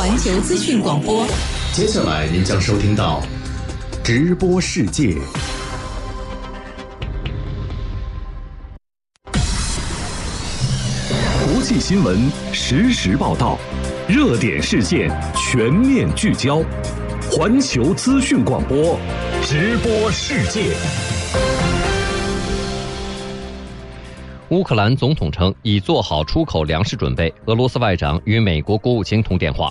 环球资讯广播。接下来您将收听到直播世界。国际新闻实时报道，热点事件全面聚焦，环球资讯广播直播世界。乌克兰总统称已做好出口粮食准备。俄罗斯外长与美国国务卿通电话。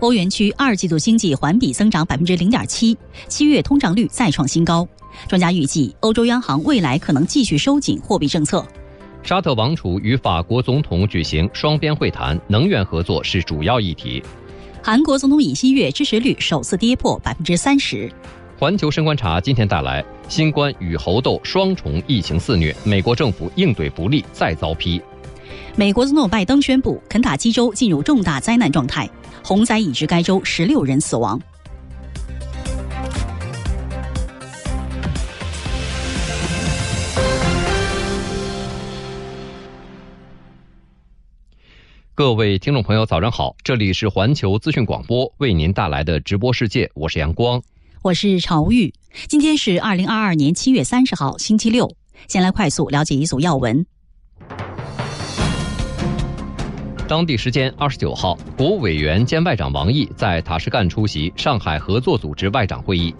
欧元区二季度经济环比增长百分之零点七，七月通胀率再创新高。专家预计，欧洲央行未来可能继续收紧货币政策。沙特王储与法国总统举行双边会谈，能源合作是主要议题。韩国总统尹锡悦支持率首次跌破百分之三十。环球深观察今天带来：新冠与猴痘双重疫情肆虐，美国政府应对不力再遭批。美国总统拜登宣布，肯塔基州进入重大灾难状态，洪灾已致该州十六人死亡。各位听众朋友，早上好！这里是环球资讯广播为您带来的直播世界，我是阳光。我是朝玉，今天是二零二二年七月三十号，星期六。先来快速了解一组要闻。当地时间二十九号，国务委员兼外长王毅在塔什干出席上海合作组织外长会议。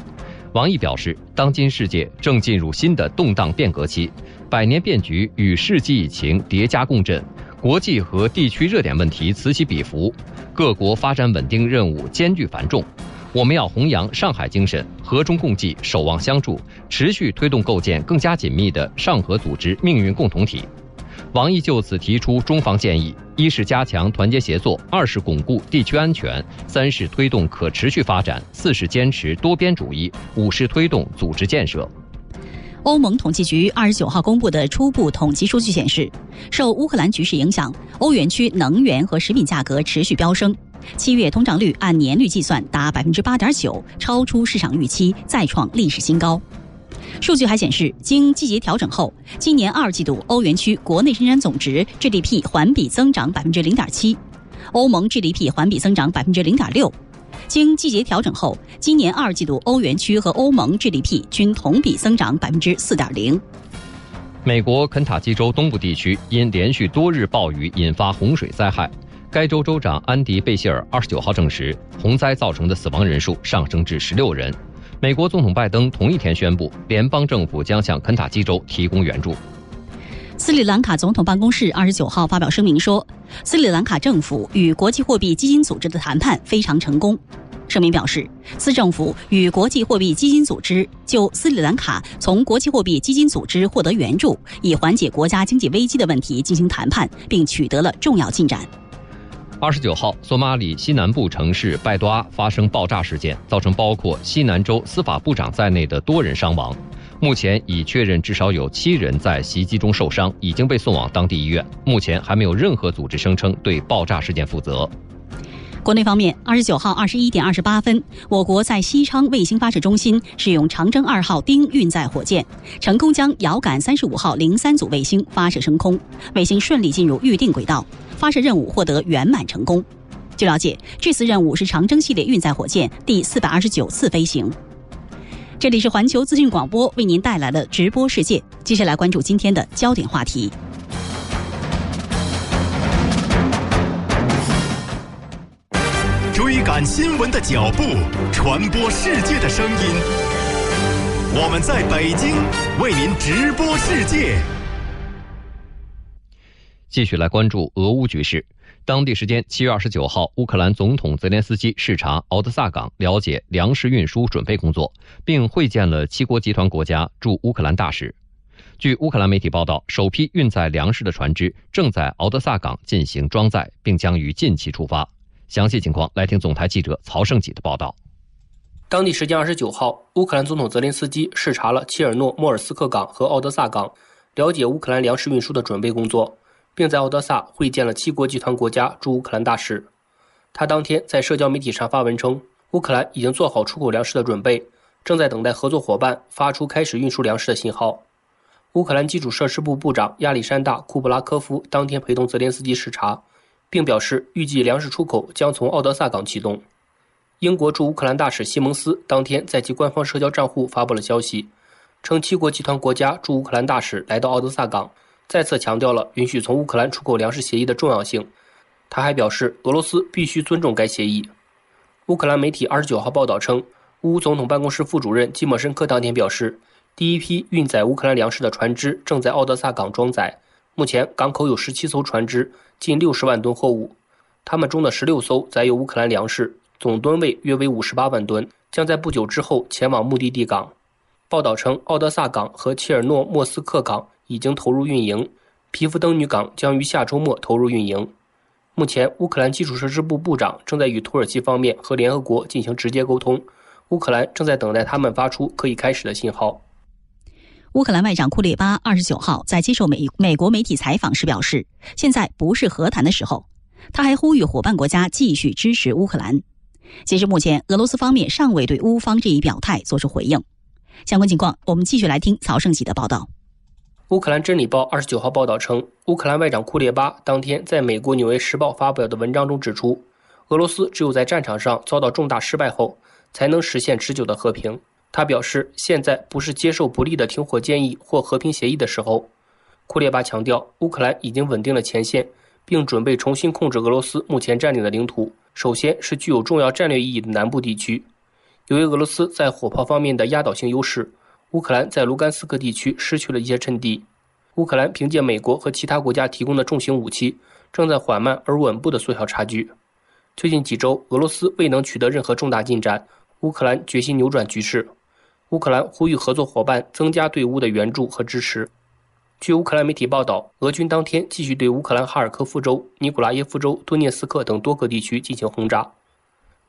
王毅表示，当今世界正进入新的动荡变革期，百年变局与世纪疫情叠加共振，国际和地区热点问题此起彼伏，各国发展稳定任务艰巨繁重。我们要弘扬上海精神，和衷共济，守望相助，持续推动构建更加紧密的上合组织命运共同体。王毅就此提出中方建议：一是加强团结协作；二是巩固地区安全；三是推动可持续发展；四是坚持多边主义；五是推动组织建设。欧盟统计局二十九号公布的初步统计数据显示，受乌克兰局势影响，欧元区能源和食品价格持续飙升。七月通胀率按年率计算达百分之八点九，超出市场预期，再创历史新高。数据还显示，经季节调整后，今年二季度欧元区国内生产总值 GDP 环比增长百分之零点七，欧盟 GDP 环比增长百分之零点六。经季节调整后，今年二季度欧元区和欧盟 GDP 均同比增长百分之四点零。美国肯塔基州东部地区因连续多日暴雨引发洪水灾害。该州州长安迪·贝希尔二十九号证实，洪灾造成的死亡人数上升至十六人。美国总统拜登同一天宣布，联邦政府将向肯塔基州提供援助。斯里兰卡总统办公室二十九号发表声明说，斯里兰卡政府与国际货币基金组织的谈判非常成功。声明表示，斯政府与国际货币基金组织就斯里兰卡从国际货币基金组织获得援助，以缓解国家经济危机的问题进行谈判，并取得了重要进展。二十九号，索马里西南部城市拜多阿发生爆炸事件，造成包括西南州司法部长在内的多人伤亡。目前已确认至少有七人在袭击中受伤，已经被送往当地医院。目前还没有任何组织声称对爆炸事件负责。国内方面，二十九号二十一点二十八分，我国在西昌卫星发射中心使用长征二号丁运载火箭，成功将遥感三十五号零三组卫星发射升空，卫星顺利进入预定轨道。发射任务获得圆满成功。据了解，这次任务是长征系列运载火箭第四百二十九次飞行。这里是环球资讯广播为您带来的直播世界。接下来关注今天的焦点话题。追赶新闻的脚步，传播世界的声音。我们在北京为您直播世界。继续来关注俄乌局势。当地时间七月二十九号，乌克兰总统泽连斯基视察敖德萨港，了解粮食运输准备工作，并会见了七国集团国家驻乌克兰大使。据乌克兰媒体报道，首批运载粮食的船只正在敖德萨港进行装载，并将于近期出发。详细情况，来听总台记者曹胜吉的报道。当地时间二十九号，乌克兰总统泽连斯基视察了切尔诺莫尔斯克港和敖德萨港，了解乌克兰粮食运输的准备工作。并在奥德萨会见了七国集团国家驻乌克兰大使。他当天在社交媒体上发文称，乌克兰已经做好出口粮食的准备，正在等待合作伙伴发出开始运输粮食的信号。乌克兰基础设施部部长亚历山大·库布拉科夫当天陪同泽连斯基视察，并表示预计粮食出口将从奥德萨港启动。英国驻乌克兰大使西蒙斯当天在其官方社交账户发布了消息，称七国集团国家驻乌克兰大使来到奥德萨港，再次强调了允许从乌克兰出口粮食协议的重要性。他还表示，俄罗斯必须尊重该协议。乌克兰媒体二十九号报道称，乌总统办公室副主任基莫申科当天表示，第一批运载乌克兰粮食的船只正在奥德萨港装载。目前港口有十七艘船只，近六十万吨货物，他们中的十六艘载有乌克兰粮食，总吨位约为五十八万吨，将在不久之后前往目的地港。报道称，奥德萨港和切尔诺莫斯克港已经投入运营，皮夫登女港将于下周末投入运营。目前，乌克兰基础设施部部长正在与土耳其方面和联合国进行直接沟通，乌克兰正在等待他们发出可以开始的信号。乌克兰外长库列巴二十九号在接受美美国媒体采访时表示，现在不是和谈的时候。他还呼吁伙伴国家继续支持乌克兰。截至目前，俄罗斯方面尚未对乌方这一表态作出回应。相关情况，我们继续来听曹胜喜的报道。乌克兰真理报二十九号报道称，乌克兰外长库列巴当天在美国《纽约时报》发表的文章中指出，俄罗斯只有在战场上遭到重大失败后，才能实现持久的和平。他表示，现在不是接受不利的停火建议或和平协议的时候。库列巴强调，乌克兰已经稳定了前线，并准备重新控制俄罗斯目前占领的领土，首先是具有重要战略意义的南部地区。由于俄罗斯在火炮方面的压倒性优势。乌克兰在卢甘斯克地区失去了一些阵地。乌克兰凭借美国和其他国家提供的重型武器，正在缓慢而稳步地缩小差距。最近几周，俄罗斯未能取得任何重大进展。乌克兰决心扭转局势。乌克兰呼吁合作伙伴增加对乌的援助和支持。据乌克兰媒体报道，俄军当天继续对乌克兰哈尔科夫州、尼古拉耶夫州、顿涅斯克等多个地区进行轰炸。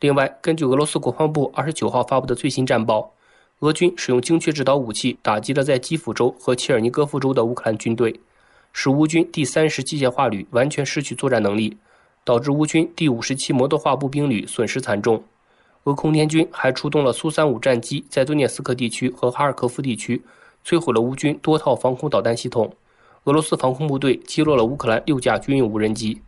另外，根据俄罗斯国防部二十九号发布的最新战报。俄军使用精确制导武器打击了在基辅州和切尔尼戈夫州的乌克兰军队，使乌军第三十机械化旅完全失去作战能力，导致乌军第五十七摩托化步兵旅损失惨重。俄空天军还出动了苏三五战机，在顿涅斯克地区和哈尔科夫地区摧毁了乌军多套防空导弹系统。俄罗斯防空部队击落了乌克兰六架军用无人机。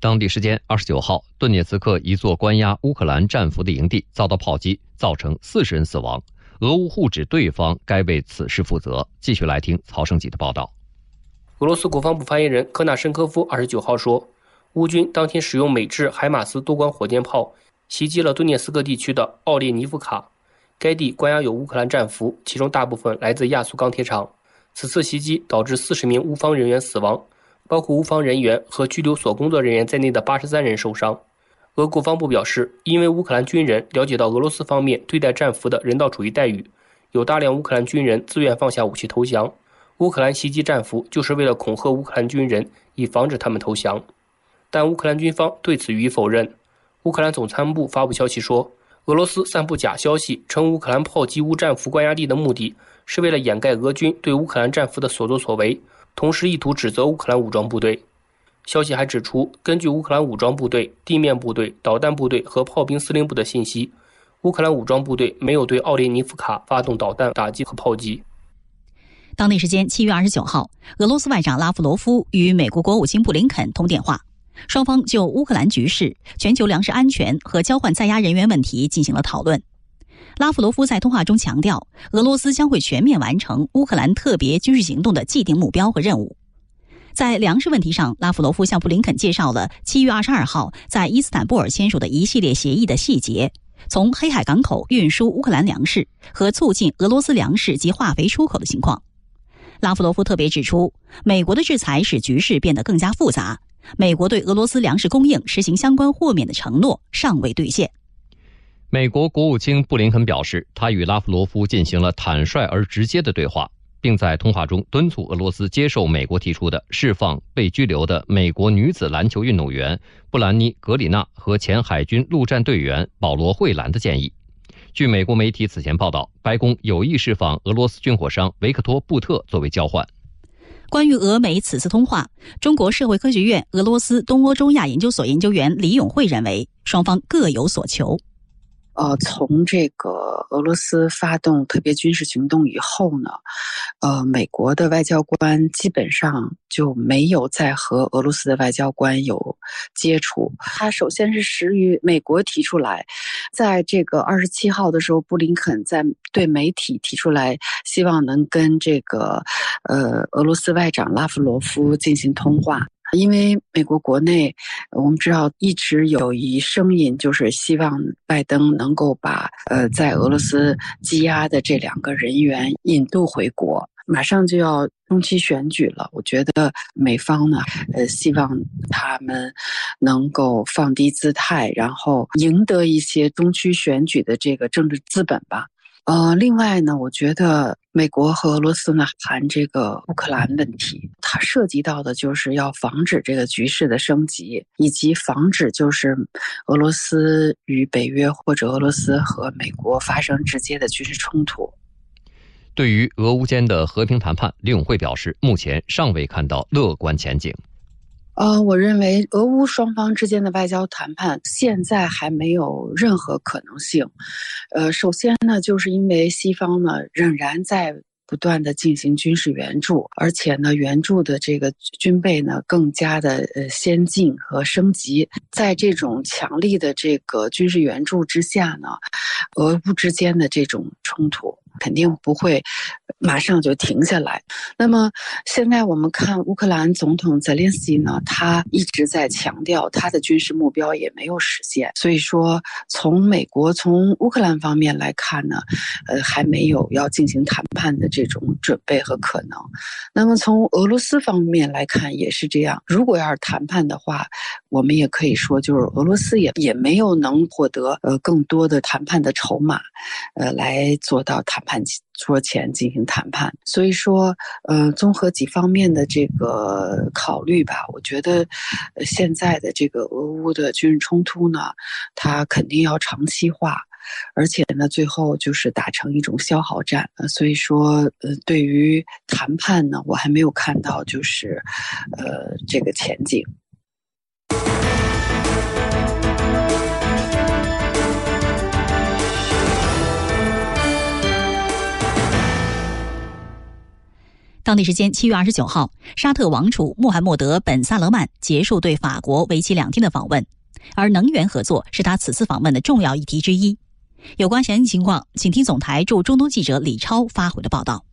当地时间二十九号，顿涅茨克一座关押乌克兰战俘的营地遭到炮击，造成四十人死亡。俄乌互指对方该为此事负责。继续来听曹胜吉的报道。俄罗斯国防部发言人科纳申科夫二十九号说，乌军当天使用美制海马斯多管火箭炮袭击了顿涅茨克地区的奥列尼夫卡，该地关押有乌克兰战俘，其中大部分来自亚速钢铁厂。此次袭击导致四十名乌方人员死亡。包括乌方人员和拘留所工作人员在内的八十三人受伤。俄国防部表示，因为乌克兰军人了解到俄罗斯方面对待战俘的人道主义待遇，有大量乌克兰军人自愿放下武器投降。乌克兰袭击战俘就是为了恐吓乌克兰军人，以防止他们投降。但乌克兰军方对此予以否认。乌克兰总参谋部发布消息说，俄罗斯散布假消息，称乌克兰炮击乌战俘关押地的目的是为了掩盖俄军对乌克兰战俘的所作所为。同时，意图指责乌克兰武装部队。消息还指出，根据乌克兰武装部队、地面部队、导弹部队和炮兵司令部的信息，乌克兰武装部队没有对奥列尼夫卡发动导弹打击和炮击。当地时间七月二十九号，俄罗斯外长拉夫罗夫与美国国务卿布林肯通电话，双方就乌克兰局势、全球粮食安全和交换在押人员问题进行了讨论。拉夫罗夫在通话中强调，俄罗斯将会全面完成乌克兰特别军事行动的既定目标和任务。在粮食问题上，拉夫罗夫向布林肯介绍了七月二十二号在伊斯坦布尔签署的一系列协议的细节，从黑海港口运输乌克兰粮食和促进俄罗斯粮食及化肥出口的情况。拉夫罗夫特别指出，美国的制裁使局势变得更加复杂，美国对俄罗斯粮食供应实行相关豁免的承诺尚未兑现。美国国务卿布林肯表示，他与拉夫罗夫进行了坦率而直接的对话，并在通话中敦促俄罗斯接受美国提出的释放被拘留的美国女子篮球运动员布兰妮·格里纳和前海军陆战队员保罗·惠兰的建议。据美国媒体此前报道，白宫有意释放俄罗斯军火商维克托·布特作为交换。关于俄美此次通话，中国社会科学院俄罗斯东欧中亚研究所研究员李永慧认为，双方各有所求。呃，从这个俄罗斯发动特别军事行动以后呢，呃，美国的外交官基本上就没有再和俄罗斯的外交官有接触。他首先是始于美国提出来，在这个二十七号的时候，布林肯在对媒体提出来，希望能跟这个呃俄罗斯外长拉夫罗夫进行通话。因为美国国内，我们知道一直有一声音，就是希望拜登能够把呃在俄罗斯羁押的这两个人员引渡回国。马上就要中期选举了，我觉得美方呢，呃，希望他们能够放低姿态，然后赢得一些中期选举的这个政治资本吧。呃，另外呢，我觉得美国和俄罗斯呢谈这个乌克兰问题，它涉及到的就是要防止这个局势的升级，以及防止就是俄罗斯与北约或者俄罗斯和美国发生直接的军事冲突。对于俄乌间的和平谈判，李永慧表示，目前尚未看到乐观前景。呃，我认为俄乌双方之间的外交谈判现在还没有任何可能性。呃，首先呢，就是因为西方呢仍然在不断的进行军事援助，而且呢，援助的这个军备呢更加的呃先进和升级。在这种强力的这个军事援助之下呢，俄乌之间的这种冲突。肯定不会马上就停下来。那么现在我们看乌克兰总统泽连斯基呢，他一直在强调他的军事目标也没有实现。所以说，从美国从乌克兰方面来看呢，呃，还没有要进行谈判的这种准备和可能。那么从俄罗斯方面来看也是这样。如果要是谈判的话，我们也可以说，就是俄罗斯也也没有能获得呃更多的谈判的筹码，呃，来做到谈。判桌前进行谈判，所以说，呃，综合几方面的这个考虑吧，我觉得现在的这个俄乌的军事冲突呢，它肯定要长期化，而且呢，最后就是打成一种消耗战。所以说，呃，对于谈判呢，我还没有看到就是，呃，这个前景。当地时间七月二十九号，沙特王储穆罕默德·本·萨勒曼结束对法国为期两天的访问，而能源合作是他此次访问的重要议题之一。有关详细情况，请听总台驻中东记者李超发回的报道。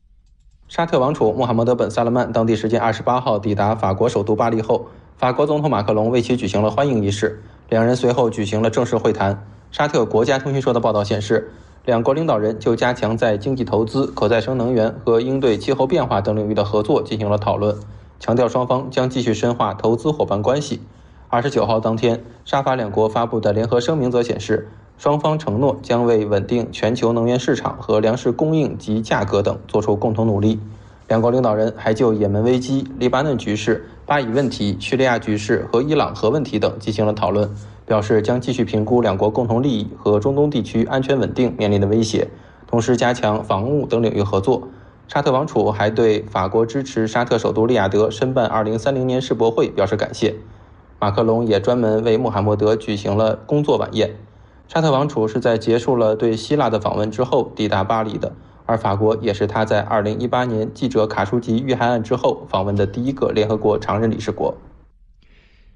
沙特王储穆罕默德·本·萨勒曼当地时间二十八号抵达法国首都巴黎后，法国总统马克龙为其举行了欢迎仪式，两人随后举行了正式会谈。沙特国家通讯社的报道显示。两国领导人就加强在经济投资、可再生能源和应对气候变化等领域的合作进行了讨论，强调双方将继续深化投资伙伴关系。二十九号当天，沙法两国发布的联合声明则显示，双方承诺将为稳定全球能源市场和粮食供应及价格等做出共同努力。两国领导人还就也门危机、黎巴嫩局势、巴以问题、叙利亚局势和伊朗核问题等进行了讨论。表示将继续评估两国共同利益和中东地区安全稳定面临的威胁，同时加强防务等领域合作。沙特王储还对法国支持沙特首都利雅得申办2030年世博会表示感谢。马克龙也专门为穆罕默德举行了工作晚宴。沙特王储是在结束了对希腊的访问之后抵达巴黎的，而法国也是他在2018年记者卡舒吉遇害案之后访问的第一个联合国常任理事国。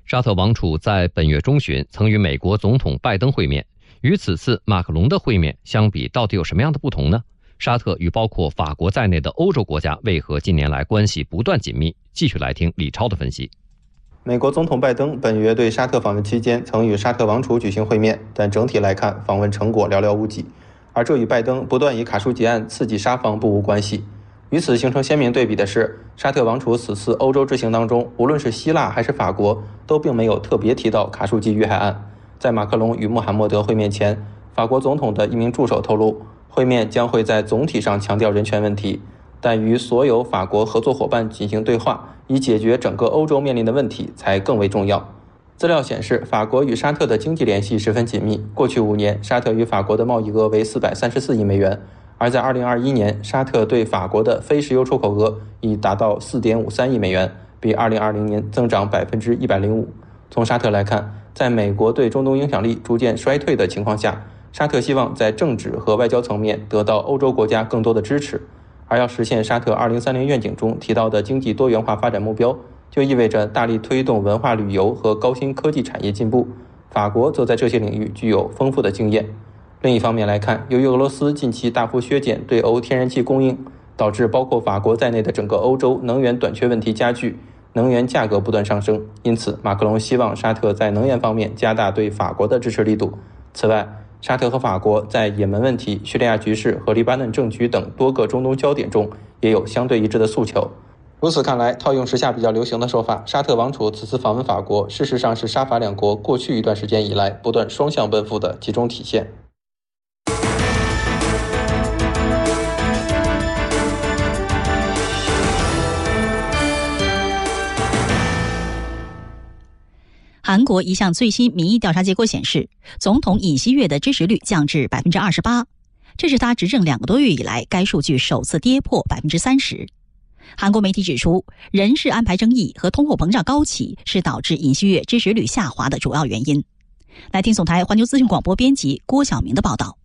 沙特王储在本月中旬曾与美国总统拜登会面，与此次马克龙的会面相比，到底有什么样的不同呢？沙特与包括法国在内的欧洲国家为何近年来关系不断紧密？继续来听李超的分析。美国总统拜登本月对沙特访问期间曾与沙特王储举行会面，但整体来看，访问成果寥寥无几，而这与拜登不断以卡舒吉案刺激沙方不无关系。与此形成鲜明对比的是，沙特王储此次欧洲之行当中，无论是希腊还是法国，都并没有特别提到卡舒吉遇害案。在马克龙与穆罕默德会面前，法国总统的一名助手透露，会面将会在总体上强调人权问题，但与所有法国合作伙伴进行对话，以解决整个欧洲面临的问题才更为重要。资料显示，法国与沙特的经济联系十分紧密。过去五年，沙特与法国的贸易额为四百三十四亿美元。而在2021年，沙特对法国的非石油出口额已达到4.53亿美元，比2020年增长百分之一百零五。从沙特来看，在美国对中东影响力逐渐衰退的情况下，沙特希望在政治和外交层面得到欧洲国家更多的支持，而要实现沙特2030愿景中提到的经济多元化发展目标，就意味着大力推动文化旅游和高新科技产业进步。法国则在这些领域具有丰富的经验。另一方面来看，由于俄罗斯近期大幅削减对欧天然气供应，导致包括法国在内的整个欧洲能源短缺问题加剧，能源价格不断上升。因此，马克龙希望沙特在能源方面加大对法国的支持力度。此外，沙特和法国在也门问题、叙利亚局势和黎巴嫩政局等多个中东焦点中也有相对一致的诉求。如此看来，套用时下比较流行的说法，沙特王储此次访问法国，事实上是沙法两国过去一段时间以来不断双向奔赴的集中体现。韩国一项最新民意调查结果显示，总统尹锡悦的支持率降至百分之二十八，这是他执政两个多月以来该数据首次跌破百分之三十。韩国媒体指出，人事安排争议和通货膨胀高企是导致尹锡悦支持率下滑的主要原因。来听总台环球资讯广播编辑郭晓明的报道。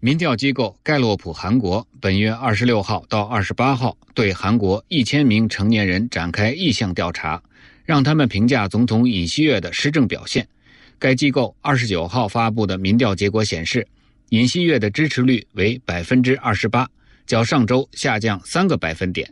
民调机构盖洛普韩国本月二十六号到二十八号对韩国一千名成年人展开意向调查。让他们评价总统尹锡悦的施政表现。该机构二十九号发布的民调结果显示，尹锡悦的支持率为百分之二十八，较上周下降三个百分点；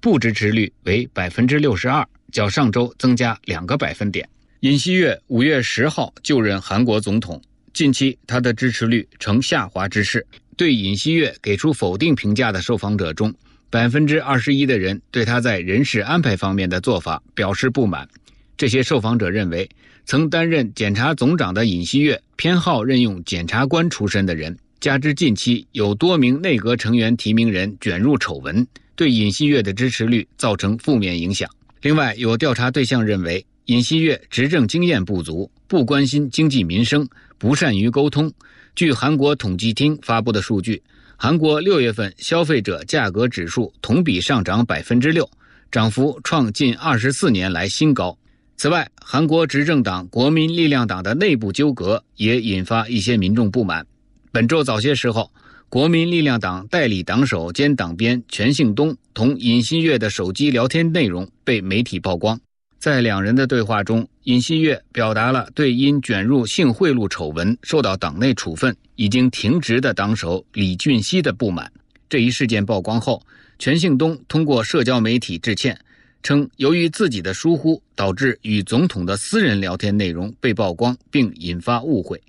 不支持率为百分之六十二，较上周增加两个百分点。尹锡悦五月十号就任韩国总统，近期他的支持率呈下滑之势。对尹锡悦给出否定评价的受访者中，百分之二十一的人对他在人事安排方面的做法表示不满。这些受访者认为，曾担任检察总长的尹锡悦偏好任用检察官出身的人，加之近期有多名内阁成员提名人卷入丑闻，对尹锡悦的支持率造成负面影响。另外，有调查对象认为，尹锡悦执政经验不足，不关心经济民生，不善于沟通。据韩国统计厅发布的数据。韩国六月份消费者价格指数同比上涨百分之六，涨幅创近二十四年来新高。此外，韩国执政党国民力量党的内部纠葛也引发一些民众不满。本周早些时候，国民力量党代理党首兼党鞭全信东同尹锡悦的手机聊天内容被媒体曝光。在两人的对话中，尹锡悦表达了对因卷入性贿赂丑闻受到党内处分、已经停职的党首李俊熙的不满。这一事件曝光后，全信东通过社交媒体致歉，称由于自己的疏忽，导致与总统的私人聊天内容被曝光，并引发误会。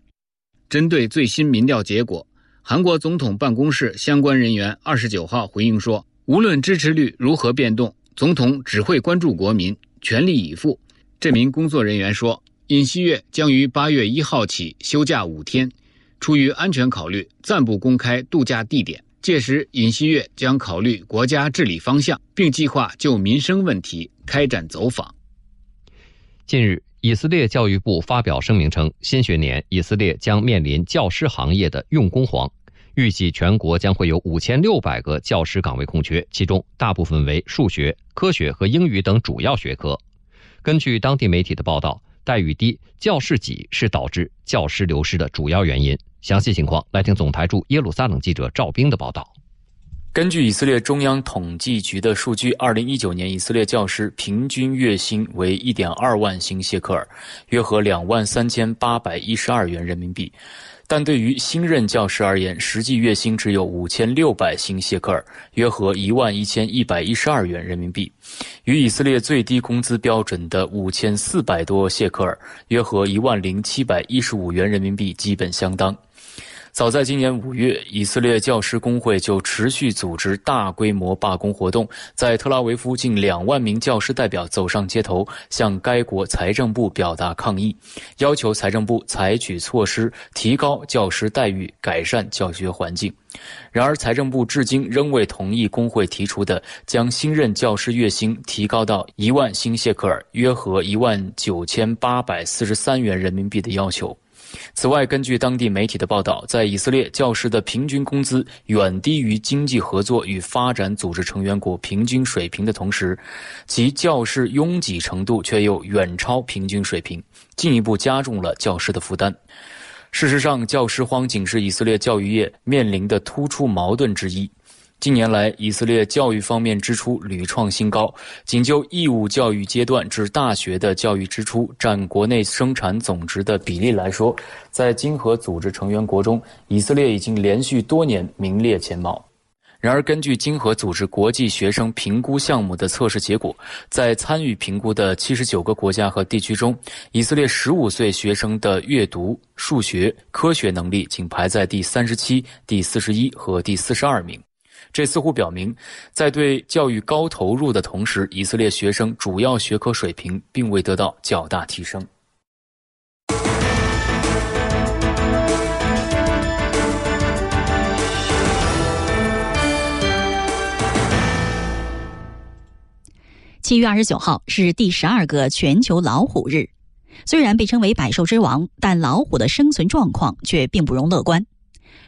针对最新民调结果，韩国总统办公室相关人员二十九号回应说，无论支持率如何变动，总统只会关注国民。全力以赴。这名工作人员说，尹锡悦将于八月一号起休假五天，出于安全考虑，暂不公开度假地点。届时，尹锡悦将考虑国家治理方向，并计划就民生问题开展走访。近日，以色列教育部发表声明称，新学年以色列将面临教师行业的用工荒，预计全国将会有五千六百个教师岗位空缺，其中大部分为数学。科学和英语等主要学科。根据当地媒体的报道，待遇低、教室挤是导致教师流失的主要原因。详细情况，来听总台驻耶路撒冷记者赵兵的报道。根据以色列中央统计局的数据，二零一九年以色列教师平均月薪为一点二万新谢克尔，约合两万三千八百一十二元人民币。但对于新任教师而言，实际月薪只有五千六百新谢克尔，约合一万一千一百一十二元人民币，与以色列最低工资标准的五千四百多谢克尔，约合一万零七百一十五元人民币基本相当。早在今年五月，以色列教师工会就持续组织大规模罢工活动，在特拉维夫，近两万名教师代表走上街头，向该国财政部表达抗议，要求财政部采取措施提高教师待遇，改善教学环境。然而，财政部至今仍未同意工会提出的将新任教师月薪提高到一万新谢克尔（约合一万九千八百四十三元人民币）的要求。此外，根据当地媒体的报道，在以色列教师的平均工资远低于经济合作与发展组织成员国平均水平的同时，其教师拥挤程度却又远超平均水平，进一步加重了教师的负担。事实上，教师荒仅是以色列教育业面临的突出矛盾之一。近年来，以色列教育方面支出屡创新高。仅就义务教育阶段至大学的教育支出占国内生产总值的比例来说，在经合组织成员国中，以色列已经连续多年名列前茅。然而，根据经合组织国际学生评估项目的测试结果，在参与评估的七十九个国家和地区中，以色列十五岁学生的阅读、数学、科学能力仅排在第三十七、第四十一和第四十二名。这似乎表明，在对教育高投入的同时，以色列学生主要学科水平并未得到较大提升。七月二十九号是第十二个全球老虎日，虽然被称为百兽之王，但老虎的生存状况却并不容乐观。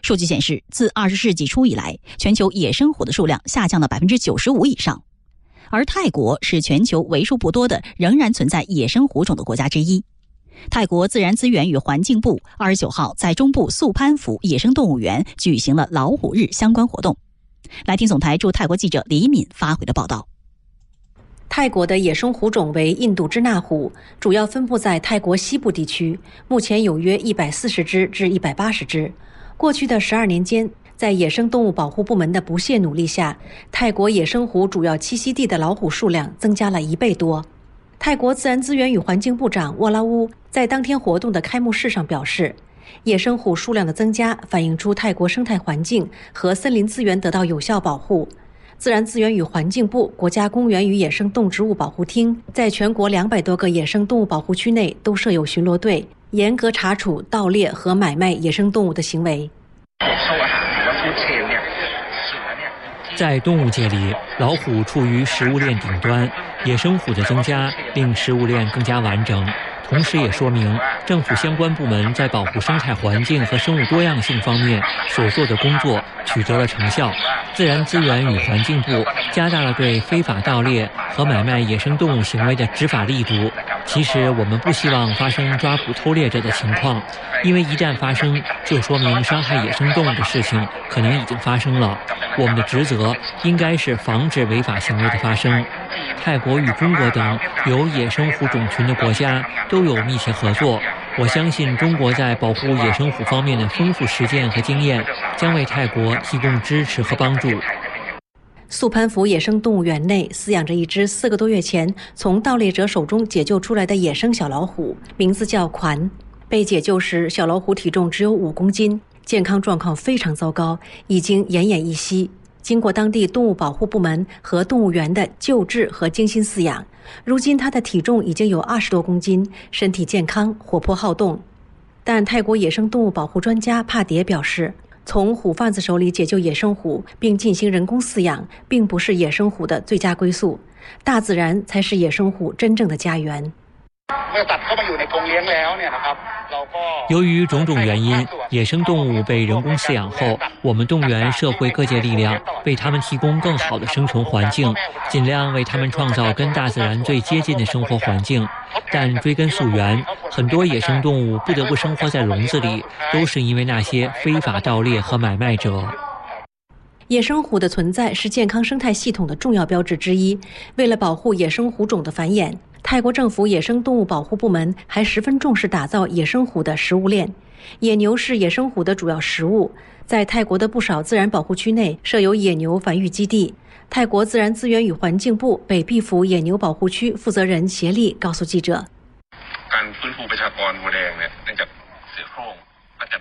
数据显示，自二十世纪初以来，全球野生虎的数量下降了百分之九十五以上，而泰国是全球为数不多的仍然存在野生虎种的国家之一。泰国自然资源与环境部二十九号在中部素攀府野生动物园举行了老虎日相关活动。来听总台驻泰国记者李敏发回的报道。泰国的野生虎种为印度支那虎，主要分布在泰国西部地区，目前有约一百四十只至一百八十只。过去的十二年间，在野生动物保护部门的不懈努力下，泰国野生虎主要栖息地的老虎数量增加了一倍多。泰国自然资源与环境部长沃拉乌在当天活动的开幕式上表示，野生虎数量的增加反映出泰国生态环境和森林资源得到有效保护。自然资源与环境部、国家公园与野生动植物保护厅在全国两百多个野生动物保护区内都设有巡逻队。严格查处盗猎和买卖野生动物的行为。在动物界里，老虎处于食物链顶端，野生虎的增加令食物链更加完整。同时，也说明政府相关部门在保护生态环境和生物多样性方面所做的工作取得了成效。自然资源与环境部加大了对非法盗猎和买卖野生动物行为的执法力度。其实，我们不希望发生抓捕偷猎者的情况，因为一旦发生，就说明伤害野生动物的事情可能已经发生了。我们的职责应该是防止违法行为的发生。泰国与中国等有野生虎种群的国家都都有密切合作。我相信中国在保护野生虎方面的丰富实践和经验，将为泰国提供支持和帮助。素攀府野生动物园内饲养着一只四个多月前从盗猎者手中解救出来的野生小老虎，名字叫款。被解救时，小老虎体重只有五公斤，健康状况非常糟糕，已经奄奄一息。经过当地动物保护部门和动物园的救治和精心饲养，如今它的体重已经有二十多公斤，身体健康，活泼好动。但泰国野生动物保护专家帕迭表示，从虎贩子手里解救野生虎并进行人工饲养，并不是野生虎的最佳归宿，大自然才是野生虎真正的家园。由于种种原因，野生动物被人工饲养后，我们动员社会各界力量，为它们提供更好的生存环境，尽量为它们创造跟大自然最接近的生活环境。但追根溯源，很多野生动物不得不生活在笼子里，都是因为那些非法盗猎和买卖者。野生虎的存在是健康生态系统的重要标志之一。为了保护野生虎种的繁衍。泰国政府野生动物保护部门还十分重视打造野生虎的食物链。野牛是野生虎的主要食物，在泰国的不少自然保护区内设有野牛繁育基地。泰国自然资源与环境部北壁府野牛保护区负责人协力告诉记者。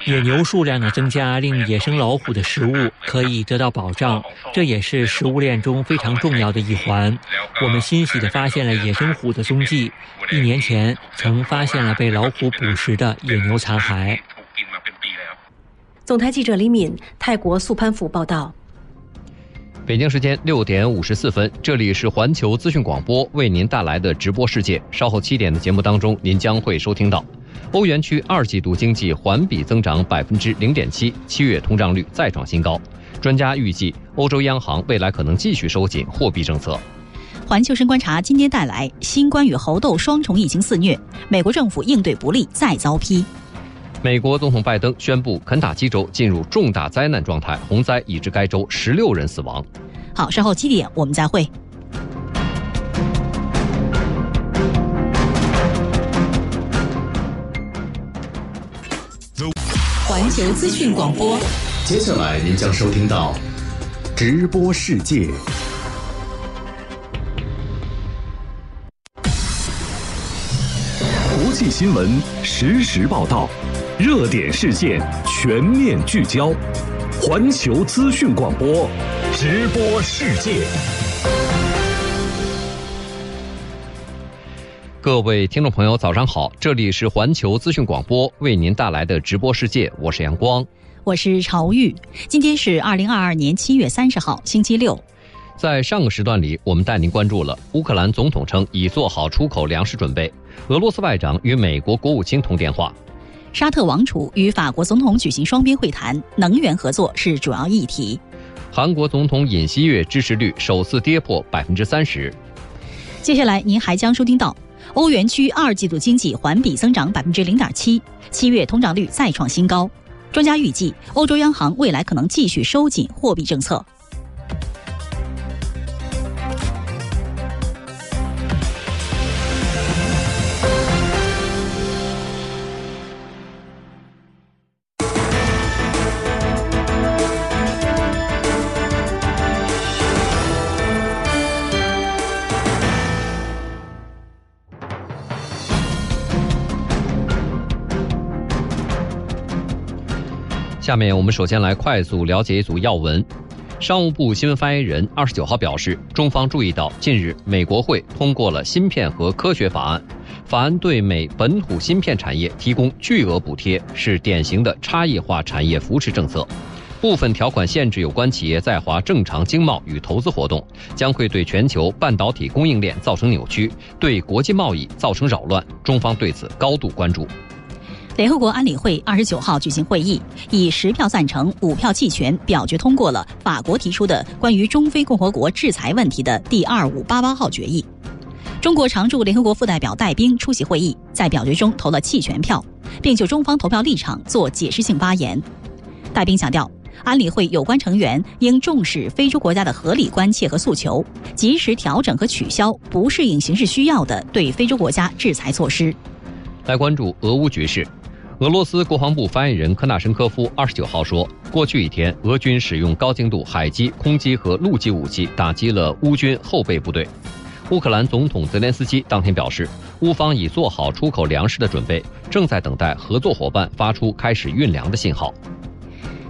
野牛数量的增加，令野生老虎的食物可以得到保障，这也是食物链中非常重要的一环。我们欣喜地发现了野生虎的踪迹，一年前曾发现了被老虎捕食的野牛残骸。总台记者李敏，泰国素攀府报道。北京时间六点五十四分，这里是环球资讯广播为您带来的直播世界。稍后七点的节目当中，您将会收听到。欧元区二季度经济环比增长百分之零点七，七月通胀率再创新高。专家预计，欧洲央行未来可能继续收紧货币政策。环球深观察今天带来：新冠与猴痘双重疫情肆虐，美国政府应对不力再遭批。美国总统拜登宣布肯塔基州进入重大灾难状态，洪灾已致该州十六人死亡。好，稍后七点我们再会。环球资讯广播，接下来您将收听到直播世界。国际新闻实时报道，热点事件全面聚焦，环球资讯广播，直播世界。各位听众朋友，早上好！这里是环球资讯广播为您带来的直播世界，我是阳光，我是朝玉。今天是二零二二年七月三十号，星期六。在上个时段里，我们带您关注了乌克兰总统称已做好出口粮食准备，俄罗斯外长与美国国务卿通电话，沙特王储与法国总统举行双边会谈，能源合作是主要议题。韩国总统尹锡悦支持率首次跌破百分之三十。接下来您还将收听到。欧元区二季度经济环比增长百分之零点七，七月通胀率再创新高。专家预计，欧洲央行未来可能继续收紧货币政策。下面我们首先来快速了解一组要闻。商务部新闻发言人二十九号表示，中方注意到近日美国会通过了芯片和科学法案，法案对美本土芯片产业提供巨额补贴，是典型的差异化产业扶持政策。部分条款限制有关企业在华正常经贸与投资活动，将会对全球半导体供应链造成扭曲，对国际贸易造成扰乱。中方对此高度关注。联合国安理会二十九号举行会议，以十票赞成、五票弃权表决通过了法国提出的关于中非共和国制裁问题的第二五八八号决议。中国常驻联合国副代表戴兵出席会议，在表决中投了弃权票，并就中方投票立场做解释性发言。戴兵强调，安理会有关成员应重视非洲国家的合理关切和诉求，及时调整和取消不适应形势需要的对非洲国家制裁措施。来关注俄乌局势。俄罗斯国防部发言人科纳申科夫二十九号说，过去一天，俄军使用高精度海基、空基和陆基武器打击了乌军后备部队。乌克兰总统泽连斯基当天表示，乌方已做好出口粮食的准备，正在等待合作伙伴发出开始运粮的信号。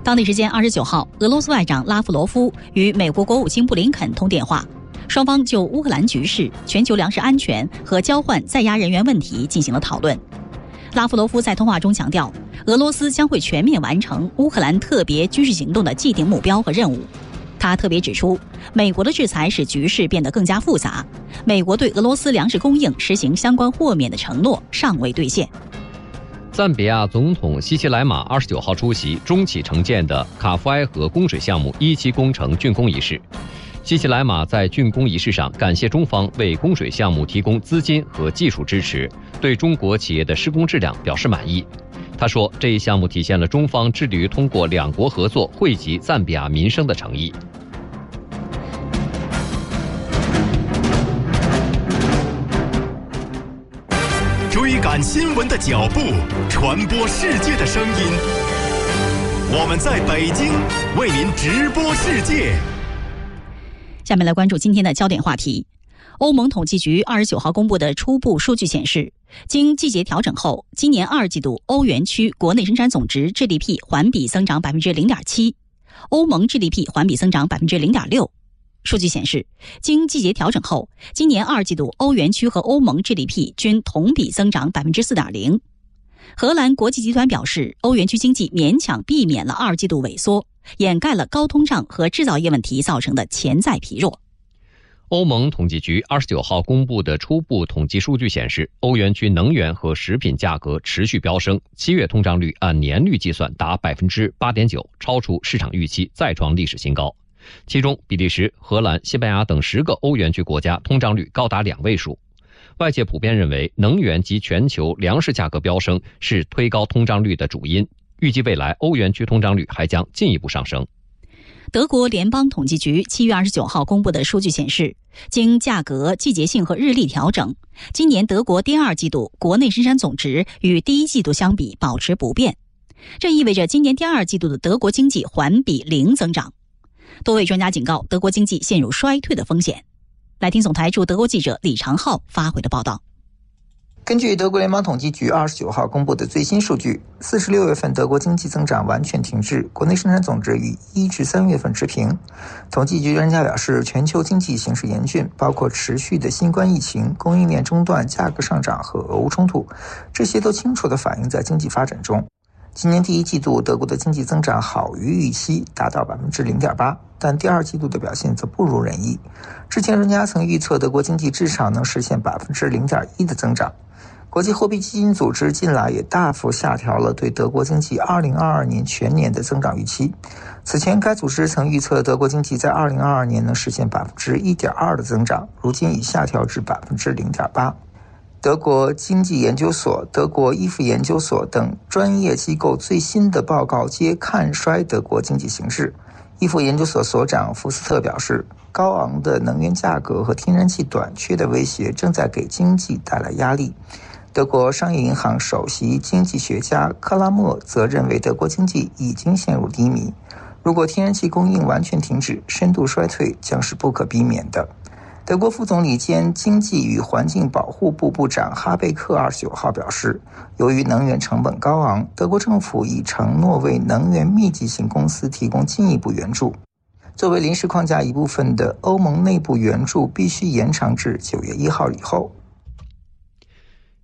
当地时间二十九号，俄罗斯外长拉夫罗夫与美国国务卿布林肯通电话，双方就乌克兰局势、全球粮食安全和交换在押人员问题进行了讨论。拉夫罗夫在通话中强调，俄罗斯将会全面完成乌克兰特别军事行动的既定目标和任务。他特别指出，美国的制裁使局势变得更加复杂，美国对俄罗斯粮食供应实行相关豁免的承诺尚未兑现。赞比亚总统西西莱马二十九号出席中企承建的卡夫埃河供水项目一期工程竣工仪式。西西莱马在竣工仪式上感谢中方为供水项目提供资金和技术支持，对中国企业的施工质量表示满意。他说，这一项目体现了中方致力于通过两国合作惠及赞比亚民生的诚意。追赶新闻的脚步，传播世界的声音。我们在北京为您直播世界。下面来关注今天的焦点话题。欧盟统计局二十九号公布的初步数据显示，经季节调整后，今年二季度欧元区国内生产总值 GDP 环比增长百分之零点七，欧盟 GDP 环比增长百分之零点六。数据显示，经季节调整后，今年二季度欧元区和欧盟 GDP 均同比增长百分之四点零。荷兰国际集团表示，欧元区经济勉强避免了二季度萎缩。掩盖了高通胀和制造业问题造成的潜在疲弱。欧盟统计局二十九号公布的初步统计数据显示，欧元区能源和食品价格持续飙升，七月通胀率按年率计算达百分之八点九，超出市场预期，再创历史新高。其中，比利时、荷兰、西班牙等十个欧元区国家通胀率高达两位数。外界普遍认为，能源及全球粮食价格飙升是推高通胀率的主因。预计未来欧元区通胀率还将进一步上升。德国联邦统计局七月二十九号公布的数据显示，经价格、季节性和日历调整，今年德国第二季度国内生产总值与第一季度相比保持不变。这意味着今年第二季度的德国经济环比零增长。多位专家警告，德国经济陷入衰退的风险。来听总台驻德国记者李长浩发回的报道。根据德国联邦统计局二十九号公布的最新数据，四十六月份德国经济增长完全停滞，国内生产总值与一至三月份持平。统计局专家表示，全球经济形势严峻，包括持续的新冠疫情、供应链中断、价格上涨和俄乌冲突，这些都清楚地反映在经济发展中。今年第一季度，德国的经济增长好于预期，达到百分之零点八，但第二季度的表现则不如人意。之前专家曾预测德国经济至少能实现百分之零点一的增长。国际货币基金组织近来也大幅下调了对德国经济2022年全年的增长预期。此前，该组织曾预测德国经济在2022年能实现百分之一点二的增长，如今已下调至百分之零点八。德国经济研究所、德国伊夫研究所等专业机构最新的报告皆看衰德国经济形势。伊夫研究所所长福斯特表示，高昂的能源价格和天然气短缺的威胁正在给经济带来压力。德国商业银行首席经济学家克拉默则认为，德国经济已经陷入低迷。如果天然气供应完全停止，深度衰退将是不可避免的。德国副总理兼经济与环境保护部部长哈贝克二十九号表示，由于能源成本高昂，德国政府已承诺为能源密集型公司提供进一步援助。作为临时框架一部分的欧盟内部援助必须延长至九月一号以后。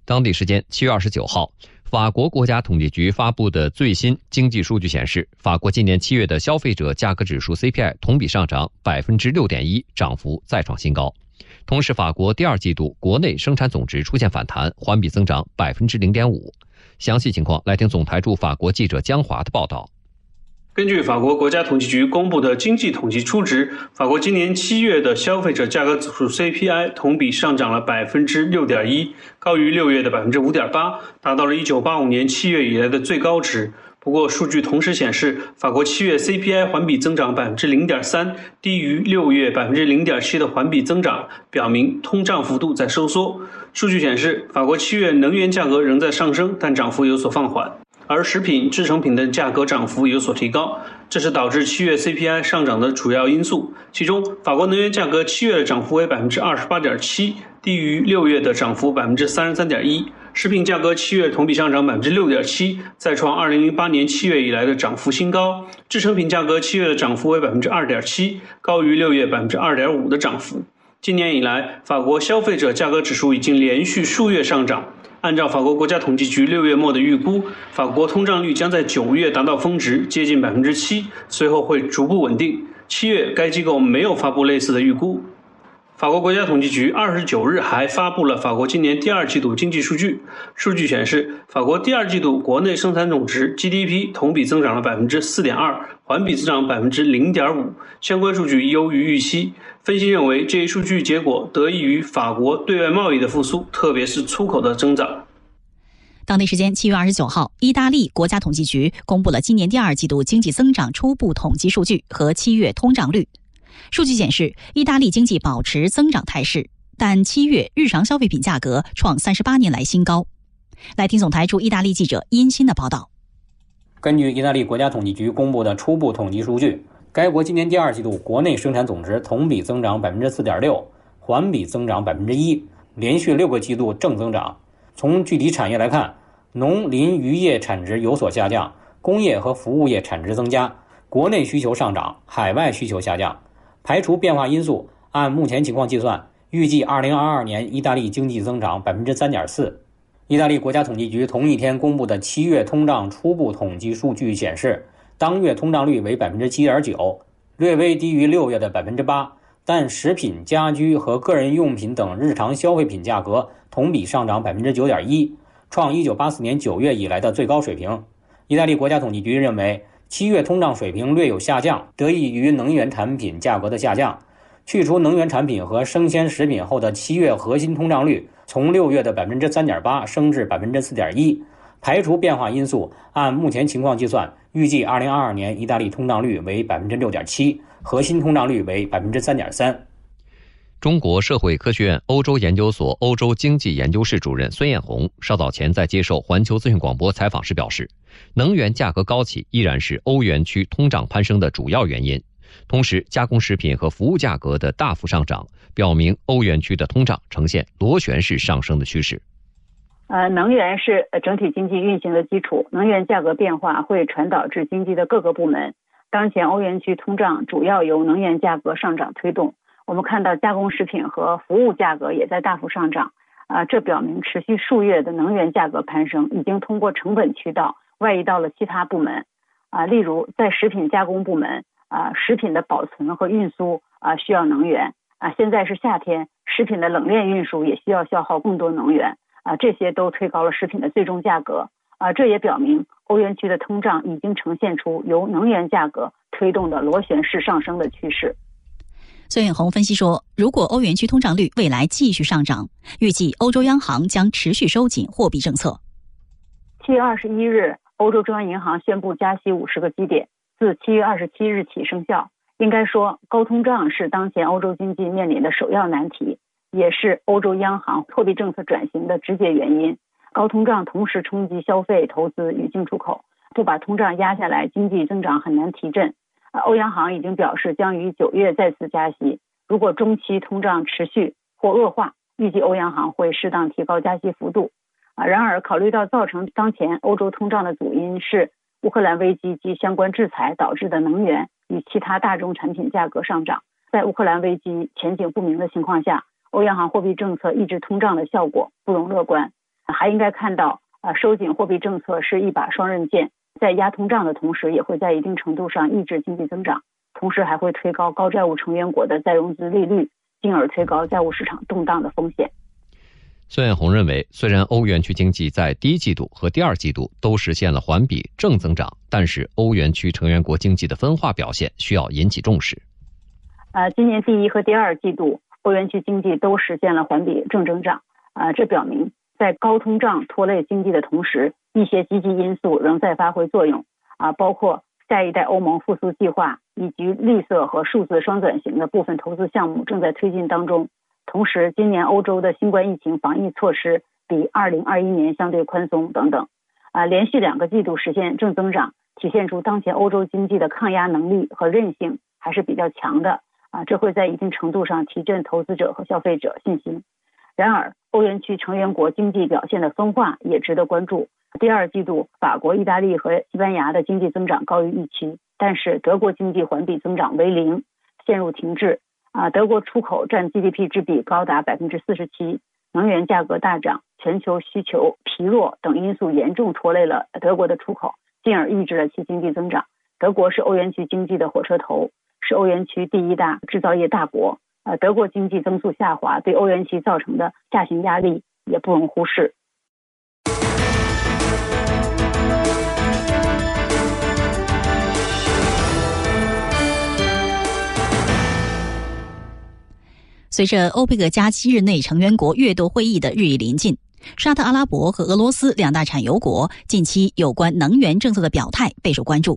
当地时间七月二十九号，法国国家统计局发布的最新经济数据显示，法国今年七月的消费者价格指数 CPI 同比上涨百分之六点一，涨幅再创新高。同时，法国第二季度国内生产总值出现反弹，环比增长百分之零点五。详细情况，来听总台驻法国记者江华的报道。根据法国国家统计局公布的经济统计初值，法国今年七月的消费者价格指数 CPI 同比上涨了百分之六点一，高于六月的百分之五点八，达到了一九八五年七月以来的最高值。不过，数据同时显示，法国七月 CPI 环比增长百分之零点三，低于六月百分之零点七的环比增长，表明通胀幅度在收缩。数据显示，法国七月能源价格仍在上升，但涨幅有所放缓。而食品制成品的价格涨幅有所提高，这是导致七月 CPI 上涨的主要因素。其中，法国能源价格七月的涨幅为百分之二十八点七，低于六月的涨幅百分之三十三点一。食品价格七月同比上涨百分之六点七，再创二零零八年七月以来的涨幅新高。制成品价格七月的涨幅为百分之二点七，高于六月百分之二点五的涨幅。今年以来，法国消费者价格指数已经连续数月上涨。按照法国国家统计局六月末的预估，法国通胀率将在九月达到峰值，接近百分之七，随后会逐步稳定。七月，该机构没有发布类似的预估。法国国家统计局二十九日还发布了法国今年第二季度经济数据。数据显示，法国第二季度国内生产总值 GDP 同比增长了百分之四点二，环比增长百分之零点五，相关数据优于预期。分析认为，这一数据结果得益于法国对外贸易的复苏，特别是出口的增长。当地时间七月二十九号，意大利国家统计局公布了今年第二季度经济增长初步统计数据和七月通胀率。数据显示，意大利经济保持增长态势，但七月日常消费品价格创三十八年来新高。来听总台驻意大利记者殷鑫的报道。根据意大利国家统计局公布的初步统计数据，该国今年第二季度国内生产总值同比增长百分之四点六，环比增长百分之一，连续六个季度正增长。从具体产业来看，农林渔业产值有所下降，工业和服务业产值增加，国内需求上涨，海外需求下降。排除变化因素，按目前情况计算，预计2022年意大利经济增长百分之三点四。意大利国家统计局同一天公布的七月通胀初步统计数据显示，当月通胀率为百分之七点九，略微低于六月的百分之八。但食品、家居和个人用品等日常消费品价格同比上涨百分之九点一，创1984年9月以来的最高水平。意大利国家统计局认为。七月通胀水平略有下降，得益于能源产品价格的下降。去除能源产品和生鲜食品后的七月核心通胀率从六月的百分之三点八升至百分之四点一。排除变化因素，按目前情况计算，预计二零二二年意大利通胀率为百分之六点七，核心通胀率为百分之三点三。中国社会科学院欧洲研究所欧洲经济研究室主任孙艳红稍早前在接受环球资讯广播采访时表示，能源价格高企依然是欧元区通胀攀升的主要原因。同时，加工食品和服务价格的大幅上涨，表明欧元区的通胀呈现螺旋式上升的趋势。呃，能源是整体经济运行的基础，能源价格变化会传导至经济的各个部门。当前欧元区通胀主要由能源价格上涨推动。我们看到加工食品和服务价格也在大幅上涨，啊，这表明持续数月的能源价格攀升已经通过成本渠道外溢到了其他部门，啊，例如在食品加工部门，啊，食品的保存和运输啊需要能源，啊，现在是夏天，食品的冷链运输也需要消耗更多能源。啊，这些都推高了食品的最终价格啊，这也表明欧元区的通胀已经呈现出由能源价格推动的螺旋式上升的趋势。孙远红分析说，如果欧元区通胀率未来继续上涨，预计欧洲央行将持续收紧货币政策。七月二十一日，欧洲中央银行宣布加息五十个基点，自七月二十七日起生效。应该说，高通胀是当前欧洲经济面临的首要难题。也是欧洲央行货币政策转型的直接原因。高通胀同时冲击消费、投资与进出口，不把通胀压下来，经济增长很难提振。欧央行已经表示将于九月再次加息。如果中期通胀持续或恶化，预计欧央行会适当提高加息幅度。啊，然而考虑到造成当前欧洲通胀的主因是乌克兰危机及相关制裁导致的能源与其他大宗产品价格上涨，在乌克兰危机前景不明的情况下。欧央行货币政策抑制通胀的效果不容乐观，还应该看到，啊，收紧货币政策是一把双刃剑，在压通胀的同时，也会在一定程度上抑制经济增长，同时还会推高高债务成员国的再融资利率，进而推高债务市场动荡的风险。孙艳红认为，虽然欧元区经济在第一季度和第二季度都实现了环比正增长，但是欧元区成员国经济的分化表现需要引起重视。呃，今年第一和第二季度。欧元区经济都实现了环比正增长，啊，这表明在高通胀拖累经济的同时，一些积极因素仍在发挥作用，啊，包括下一代欧盟复苏计划以及绿色和数字双转型的部分投资项目正在推进当中。同时，今年欧洲的新冠疫情防疫措施比2021年相对宽松等等，啊，连续两个季度实现正增长，体现出当前欧洲经济的抗压能力和韧性还是比较强的。啊，这会在一定程度上提振投资者和消费者信心。然而，欧元区成员国经济表现的分化也值得关注。第二季度，法国、意大利和西班牙的经济增长高于预期，但是德国经济环比增长为零，陷入停滞。啊，德国出口占 GDP 之比高达百分之四十七，能源价格大涨、全球需求疲弱等因素严重拖累了德国的出口，进而抑制了其经济增长。德国是欧元区经济的火车头。是欧元区第一大制造业大国，呃，德国经济增速下滑对欧元区造成的下行压力也不容忽视。随着欧佩克加七日内成员国月度会议的日益临近，沙特阿拉伯和俄罗斯两大产油国近期有关能源政策的表态备受关注。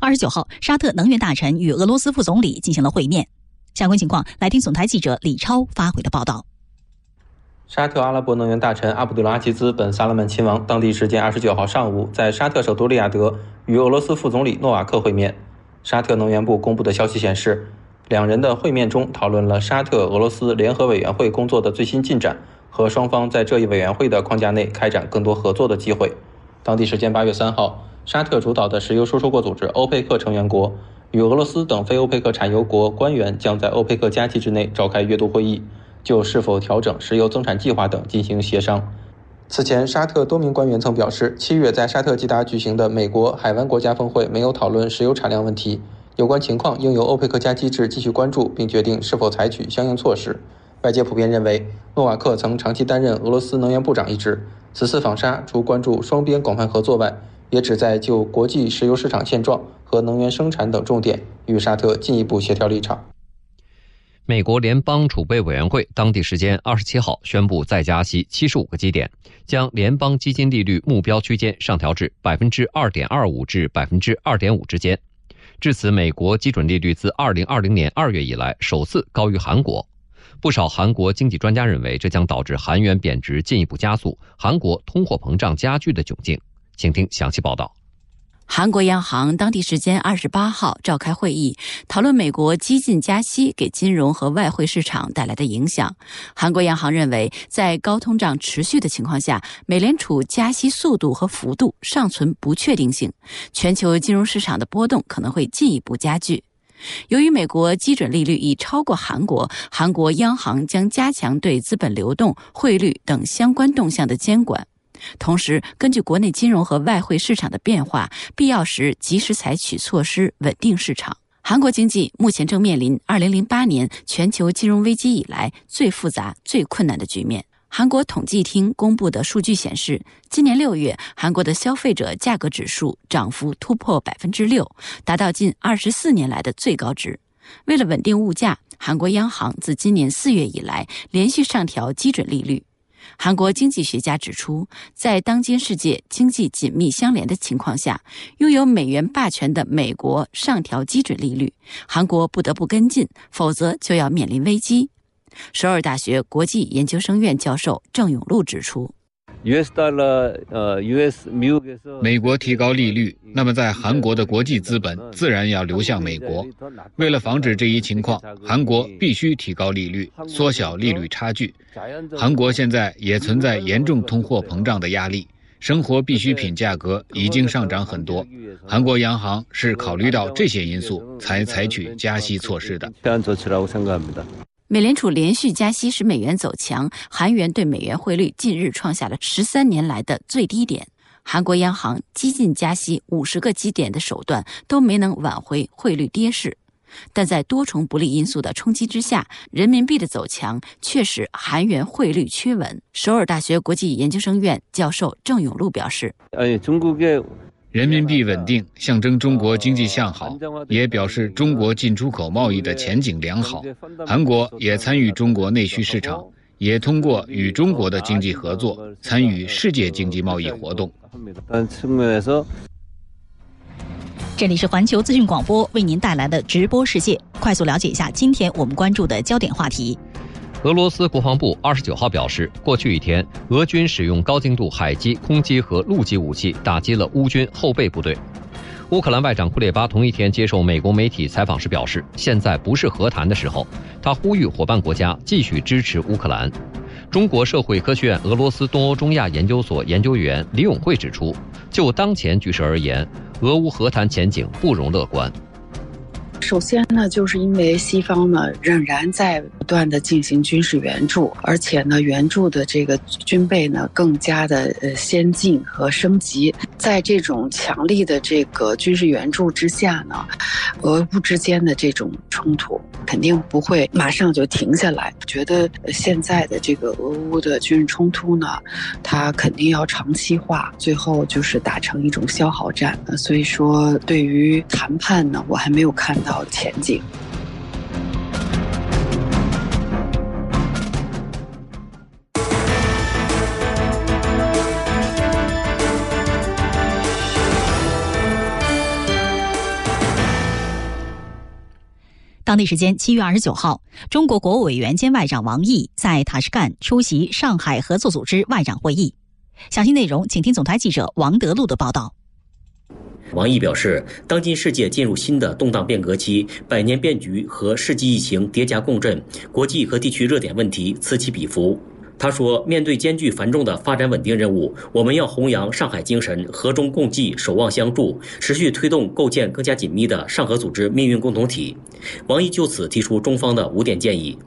二十九号，沙特能源大臣与俄罗斯副总理进行了会面。相关情况，来听总台记者李超发回的报道。沙特阿拉伯能源大臣阿卜杜拉吉兹本萨勒曼亲王当地时间二十九号上午在沙特首都利雅得与俄罗斯副总理诺瓦克会面。沙特能源部公布的消息显示，两人的会面中讨论了沙特俄罗斯联合委员会工作的最新进展和双方在这一委员会的框架内开展更多合作的机会。当地时间八月三号。沙特主导的石油输出国组织欧佩克成员国与俄罗斯等非欧佩克产油国官员将在欧佩克加机制内召开月度会议，就是否调整石油增产计划等进行协商。此前，沙特多名官员曾表示，七月在沙特吉达举行的美国海湾国家峰会没有讨论石油产量问题，有关情况应由欧佩克加机制继续关注，并决定是否采取相应措施。外界普遍认为，诺瓦克曾长期担任俄罗斯能源部长一职，此次访沙除关注双边广泛合作外，也旨在就国际石油市场现状和能源生产等重点与沙特进一步协调立场。美国联邦储备委员会当地时间二十七号宣布再加息七十五个基点，将联邦基金利率目标区间上调至百分之二点二五至百分之二点五之间。至此，美国基准利率自二零二零年二月以来首次高于韩国。不少韩国经济专家认为，这将导致韩元贬值进一步加速，韩国通货膨胀加剧的窘境。请听详细报道。韩国央行当地时间二十八号召开会议，讨论美国激进加息给金融和外汇市场带来的影响。韩国央行认为，在高通胀持续的情况下，美联储加息速度和幅度尚存不确定性，全球金融市场的波动可能会进一步加剧。由于美国基准利率已超过韩国，韩国央行将加强对资本流动、汇率等相关动向的监管。同时，根据国内金融和外汇市场的变化，必要时及时采取措施稳定市场。韩国经济目前正面临2008年全球金融危机以来最复杂、最困难的局面。韩国统计厅公布的数据显示，今年六月，韩国的消费者价格指数涨幅突破百分之六，达到近二十四年来的最高值。为了稳定物价，韩国央行自今年四月以来连续上调基准利率。韩国经济学家指出，在当今世界经济紧密相连的情况下，拥有美元霸权的美国上调基准利率，韩国不得不跟进，否则就要面临危机。首尔大学国际研究生院教授郑永禄指出。美国提高利率，那么在韩国的国际资本自然要流向美国。为了防止这一情况，韩国必须提高利率，缩小利率差距。韩国现在也存在严重通货膨胀的压力，生活必需品价格已经上涨很多。韩国央行是考虑到这些因素才采取加息措施的。美联储连续加息使美元走强，韩元对美元汇率近日创下了十三年来的最低点。韩国央行激进加息五十个基点的手段都没能挽回汇率跌势，但在多重不利因素的冲击之下，人民币的走强却使韩元汇率趋稳。首尔大学国际研究生院教授郑永禄表示：“哎，中国嘅。”人民币稳定象征中国经济向好，也表示中国进出口贸易的前景良好。韩国也参与中国内需市场，也通过与中国的经济合作参与世界经济贸易活动。这里是环球资讯广播为您带来的直播世界，快速了解一下今天我们关注的焦点话题。俄罗斯国防部二十九号表示，过去一天，俄军使用高精度海基、空基和陆基武器打击了乌军后备部队。乌克兰外长库列巴同一天接受美国媒体采访时表示，现在不是和谈的时候。他呼吁伙伴国家继续支持乌克兰。中国社会科学院俄罗斯东欧中亚研究所研究员李永慧指出，就当前局势而言，俄乌和谈前景不容乐观。首先呢，就是因为西方呢仍然在不断的进行军事援助，而且呢援助的这个军备呢更加的呃先进和升级。在这种强力的这个军事援助之下呢，俄乌之间的这种冲突肯定不会马上就停下来。觉得现在的这个俄乌的军事冲突呢，它肯定要长期化，最后就是打成一种消耗战。所以说，对于谈判呢，我还没有看到。好前景。当地时间七月二十九号，中国国务委员兼外长王毅在塔什干出席上海合作组织外长会议。详细内容，请听总台记者王德禄的报道。王毅表示，当今世界进入新的动荡变革期，百年变局和世纪疫情叠加共振，国际和地区热点问题此起彼伏。他说：“面对艰巨繁重的发展稳定任务，我们要弘扬上海精神，和衷共济，守望相助，持续推动构建更加紧密的上合组织命运共同体。”王毅就此提出中方的五点建议。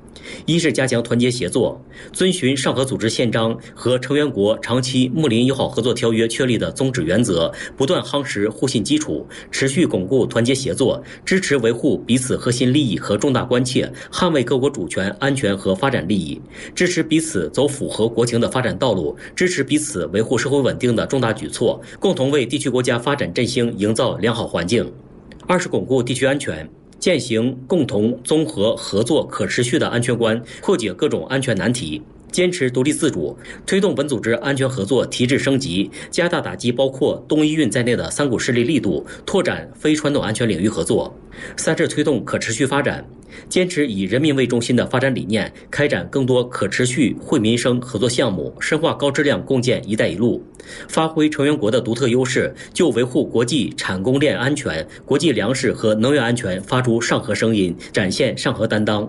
一是加强团结协作，遵循上合组织宪章和成员国长期睦邻友好合作条约确立的宗旨原则，不断夯实互信基础，持续巩固团结协作，支持维护彼此核心利益和重大关切，捍卫各国主权、安全和发展利益，支持彼此走符合国情的发展道路，支持彼此维护社会稳定的重大举措，共同为地区国家发展振兴营造良好环境。二是巩固地区安全。践行共同、综合、合作、可持续的安全观，破解各种安全难题。坚持独立自主，推动本组织安全合作提质升级，加大打击包括东伊运在内的三股势力力度，拓展非传统安全领域合作。三是推动可持续发展，坚持以人民为中心的发展理念，开展更多可持续惠民生合作项目，深化高质量共建“一带一路”，发挥成员国的独特优势，就维护国际产供链安全、国际粮食和能源安全发出上合声音，展现上合担当。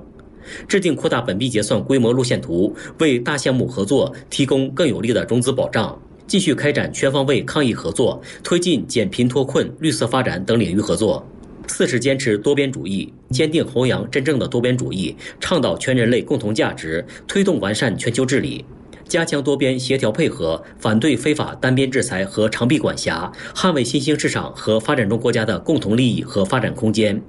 制定扩大本币结算规模路线图，为大项目合作提供更有力的融资保障。继续开展全方位抗疫合作，推进减贫脱困、绿色发展等领域合作。四是坚持多边主义，坚定弘扬真正的多边主义，倡导全人类共同价值，推动完善全球治理，加强多边协调配合，反对非法单边制裁和长臂管辖，捍卫新兴市场和发展中国家的共同利益和发展空间。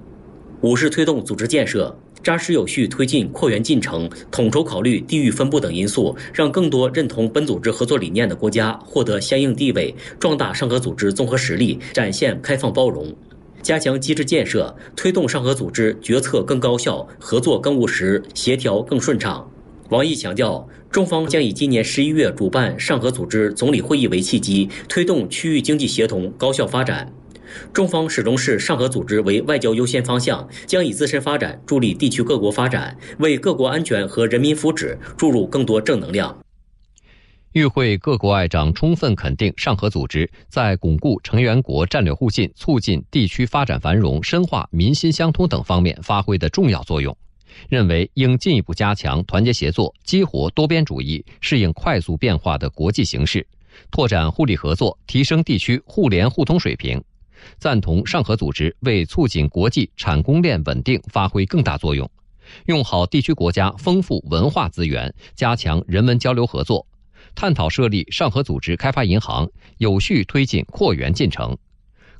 五是推动组织建设。扎实有序推进扩员进程，统筹考虑地域分布等因素，让更多认同本组织合作理念的国家获得相应地位，壮大上合组织综合实力，展现开放包容。加强机制建设，推动上合组织决策更高效，合作更务实，协调更顺畅。王毅强调，中方将以今年十一月主办上合组织总理会议为契机，推动区域经济协同高效发展。中方始终视上合组织为外交优先方向，将以自身发展助力地区各国发展，为各国安全和人民福祉注入更多正能量。与会各国外长充分肯定上合组织在巩固成员国战略互信、促进地区发展繁荣、深化民心相通等方面发挥的重要作用，认为应进一步加强团结协作，激活多边主义，适应快速变化的国际形势，拓展互利合作，提升地区互联互通水平。赞同上合组织为促进国际产供链稳定发挥更大作用，用好地区国家丰富文化资源，加强人文交流合作，探讨设立上合组织开发银行，有序推进扩员进程。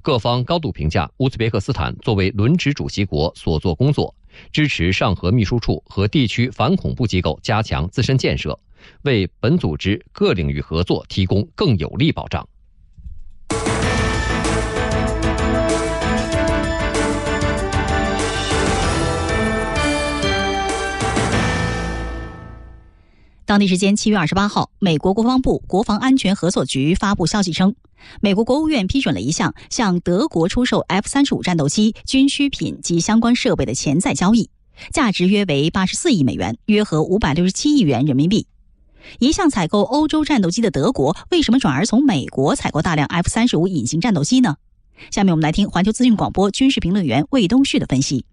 各方高度评价乌兹别克斯坦作为轮值主席国所做工作，支持上合秘书处和地区反恐怖机构加强自身建设，为本组织各领域合作提供更有力保障。当地时间七月二十八号，美国国防部国防安全合作局发布消息称，美国国务院批准了一项向德国出售 F 三十五战斗机、军需品及相关设备的潜在交易，价值约为八十四亿美元，约合五百六十七亿元人民币。一向采购欧洲战斗机的德国，为什么转而从美国采购大量 F 三十五隐形战斗机呢？下面我们来听环球资讯广播军事评论员魏东旭的分析。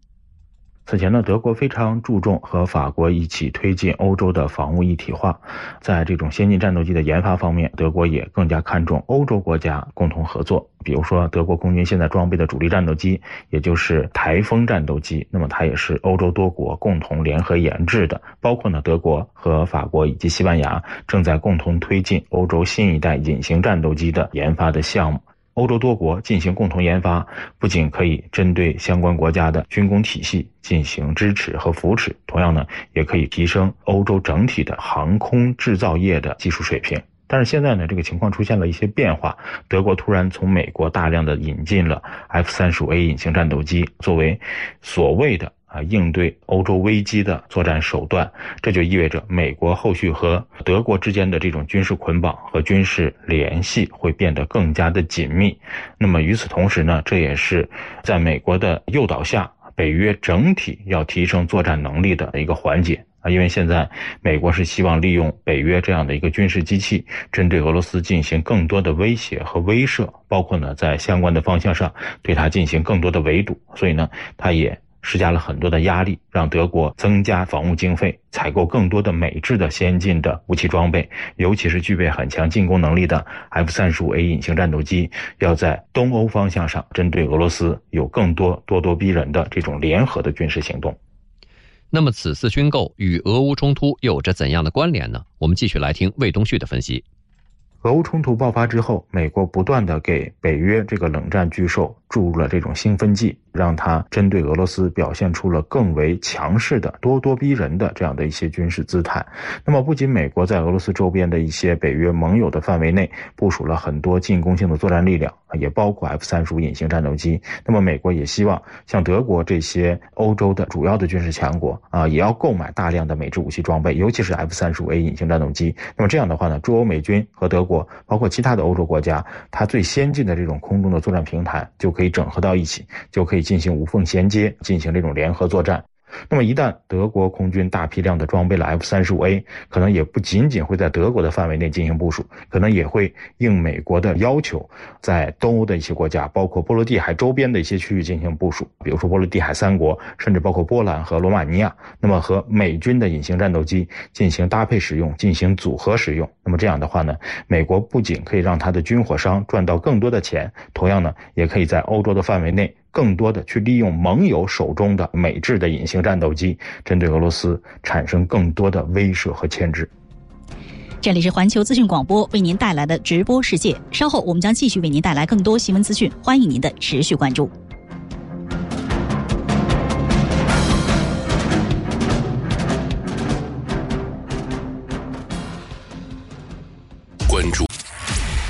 此前呢，德国非常注重和法国一起推进欧洲的防务一体化，在这种先进战斗机的研发方面，德国也更加看重欧洲国家共同合作。比如说，德国空军现在装备的主力战斗机，也就是台风战斗机，那么它也是欧洲多国共同联合研制的。包括呢，德国和法国以及西班牙正在共同推进欧洲新一代隐形战斗机的研发的项目。欧洲多国进行共同研发，不仅可以针对相关国家的军工体系进行支持和扶持，同样呢，也可以提升欧洲整体的航空制造业的技术水平。但是现在呢，这个情况出现了一些变化，德国突然从美国大量的引进了 F 三十五 A 隐形战斗机，作为所谓的。啊，应对欧洲危机的作战手段，这就意味着美国后续和德国之间的这种军事捆绑和军事联系会变得更加的紧密。那么与此同时呢，这也是在美国的诱导下，北约整体要提升作战能力的一个环节啊。因为现在美国是希望利用北约这样的一个军事机器，针对俄罗斯进行更多的威胁和威慑，包括呢在相关的方向上对它进行更多的围堵。所以呢，它也。施加了很多的压力，让德国增加防务经费，采购更多的美制的先进的武器装备，尤其是具备很强进攻能力的 F 三十五 A 隐形战斗机，要在东欧方向上针对俄罗斯有更多咄咄逼人的这种联合的军事行动。那么，此次军购与俄乌冲突又有着怎样的关联呢？我们继续来听魏东旭的分析。俄乌冲突爆发之后，美国不断的给北约这个冷战巨兽注入了这种兴奋剂，让他针对俄罗斯表现出了更为强势的、咄咄逼人的这样的一些军事姿态。那么，不仅美国在俄罗斯周边的一些北约盟友的范围内部署了很多进攻性的作战力量，也包括 F 三十五隐形战斗机。那么，美国也希望像德国这些欧洲的主要的军事强国啊，也要购买大量的美制武器装备，尤其是 F 三十五 A 隐形战斗机。那么这样的话呢，驻欧美军和德国，包括其他的欧洲国家，它最先进的这种空中的作战平台就可以整合到一起，就可以进行无缝衔接，进行这种联合作战。那么一旦德国空军大批量的装备了 F 三十五 A，可能也不仅仅会在德国的范围内进行部署，可能也会应美国的要求，在东欧的一些国家，包括波罗的海周边的一些区域进行部署，比如说波罗的海三国，甚至包括波兰和罗马尼亚。那么和美军的隐形战斗机进行搭配使用，进行组合使用。那么这样的话呢，美国不仅可以让他的军火商赚到更多的钱，同样呢，也可以在欧洲的范围内。更多的去利用盟友手中的美制的隐形战斗机，针对俄罗斯产生更多的威慑和牵制。这里是环球资讯广播为您带来的直播世界，稍后我们将继续为您带来更多新闻资讯，欢迎您的持续关注。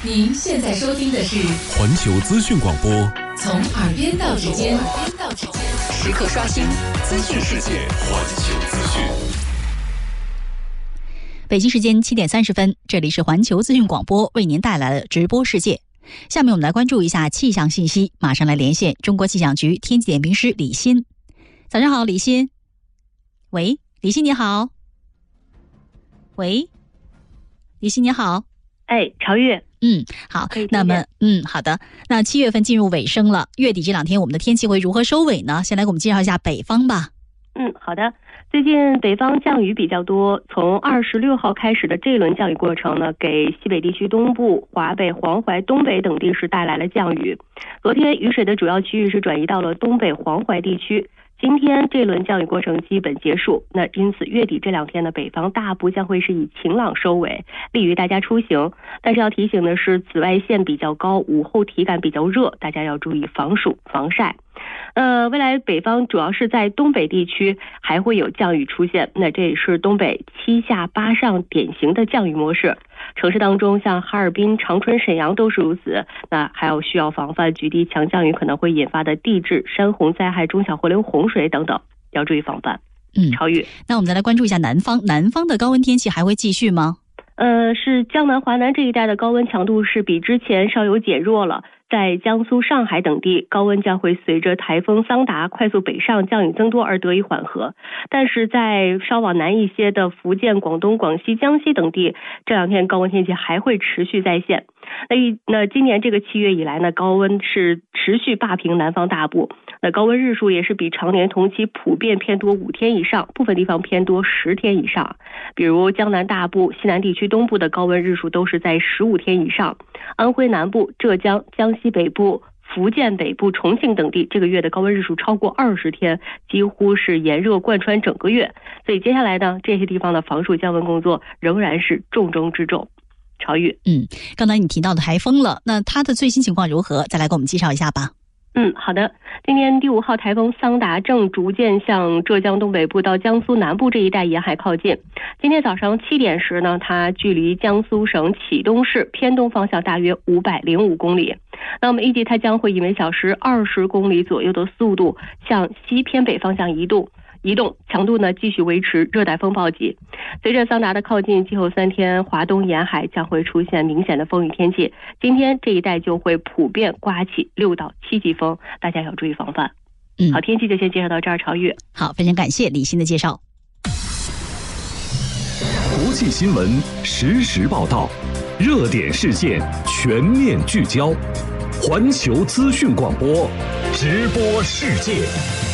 您现在收听的是环球资讯广播。从耳边到指尖到指尖，时刻刷新资讯世界，环球资讯。北京时间七点三十分，这里是环球资讯广播为您带来的直播世界。下面我们来关注一下气象信息，马上来连线中国气象局天气点评师李欣。早上好，李欣。喂，李欣你好。喂，李欣你好。哎，朝月。嗯，好，那么，嗯，好的。那七月份进入尾声了，月底这两天我们的天气会如何收尾呢？先来给我们介绍一下北方吧。嗯，好的。最近北方降雨比较多，从二十六号开始的这一轮降雨过程呢，给西北地区东部、华北、黄淮、东北等地是带来了降雨。昨天雨水的主要区域是转移到了东北黄淮地区。今天这轮降雨过程基本结束，那因此月底这两天呢，北方大部将会是以晴朗收尾，利于大家出行。但是要提醒的是，紫外线比较高，午后体感比较热，大家要注意防暑防晒。呃，未来北方主要是在东北地区还会有降雨出现，那这也是东北七下八上典型的降雨模式。城市当中，像哈尔滨、长春、沈阳都是如此。那还有需要防范局地强降雨可能会引发的地质、山洪灾害、中小河流洪水等等，要注意防范。嗯，超越。那我们再来关注一下南方，南方的高温天气还会继续吗？呃，是江南、华南这一带的高温强度是比之前稍有减弱了。在江苏、上海等地，高温将会随着台风桑达快速北上，降雨增多而得以缓和。但是在稍往南一些的福建、广东、广西、江西等地，这两天高温天气还会持续再现。那一那今年这个七月以来呢，高温是持续霸屏南方大部。那高温日数也是比常年同期普遍偏多五天以上，部分地方偏多十天以上。比如江南大部、西南地区东部的高温日数都是在十五天以上。安徽南部、浙江、江西北部、福建北部、重庆等地这个月的高温日数超过二十天，几乎是炎热贯穿整个月。所以接下来呢，这些地方的防暑降温工作仍然是重中之重。朝玉，嗯，刚才你提到的台风了，那它的最新情况如何？再来给我们介绍一下吧。嗯，好的。今天第五号台风桑达正逐渐向浙江东北部到江苏南部这一带沿海靠近。今天早上七点时呢，它距离江苏省启东市偏东方向大约五百零五公里。那我们预计它将会以每小时二十公里左右的速度向西偏北方向移动。移动强度呢继续维持热带风暴级。随着桑达的靠近，今后三天华东沿海将会出现明显的风雨天气。今天这一带就会普遍刮起六到七级风，大家要注意防范。嗯，好，天气就先介绍到这儿。超越，好，非常感谢李欣的介绍。国际新闻实时报道，热点事件全面聚焦，环球资讯广播，直播世界。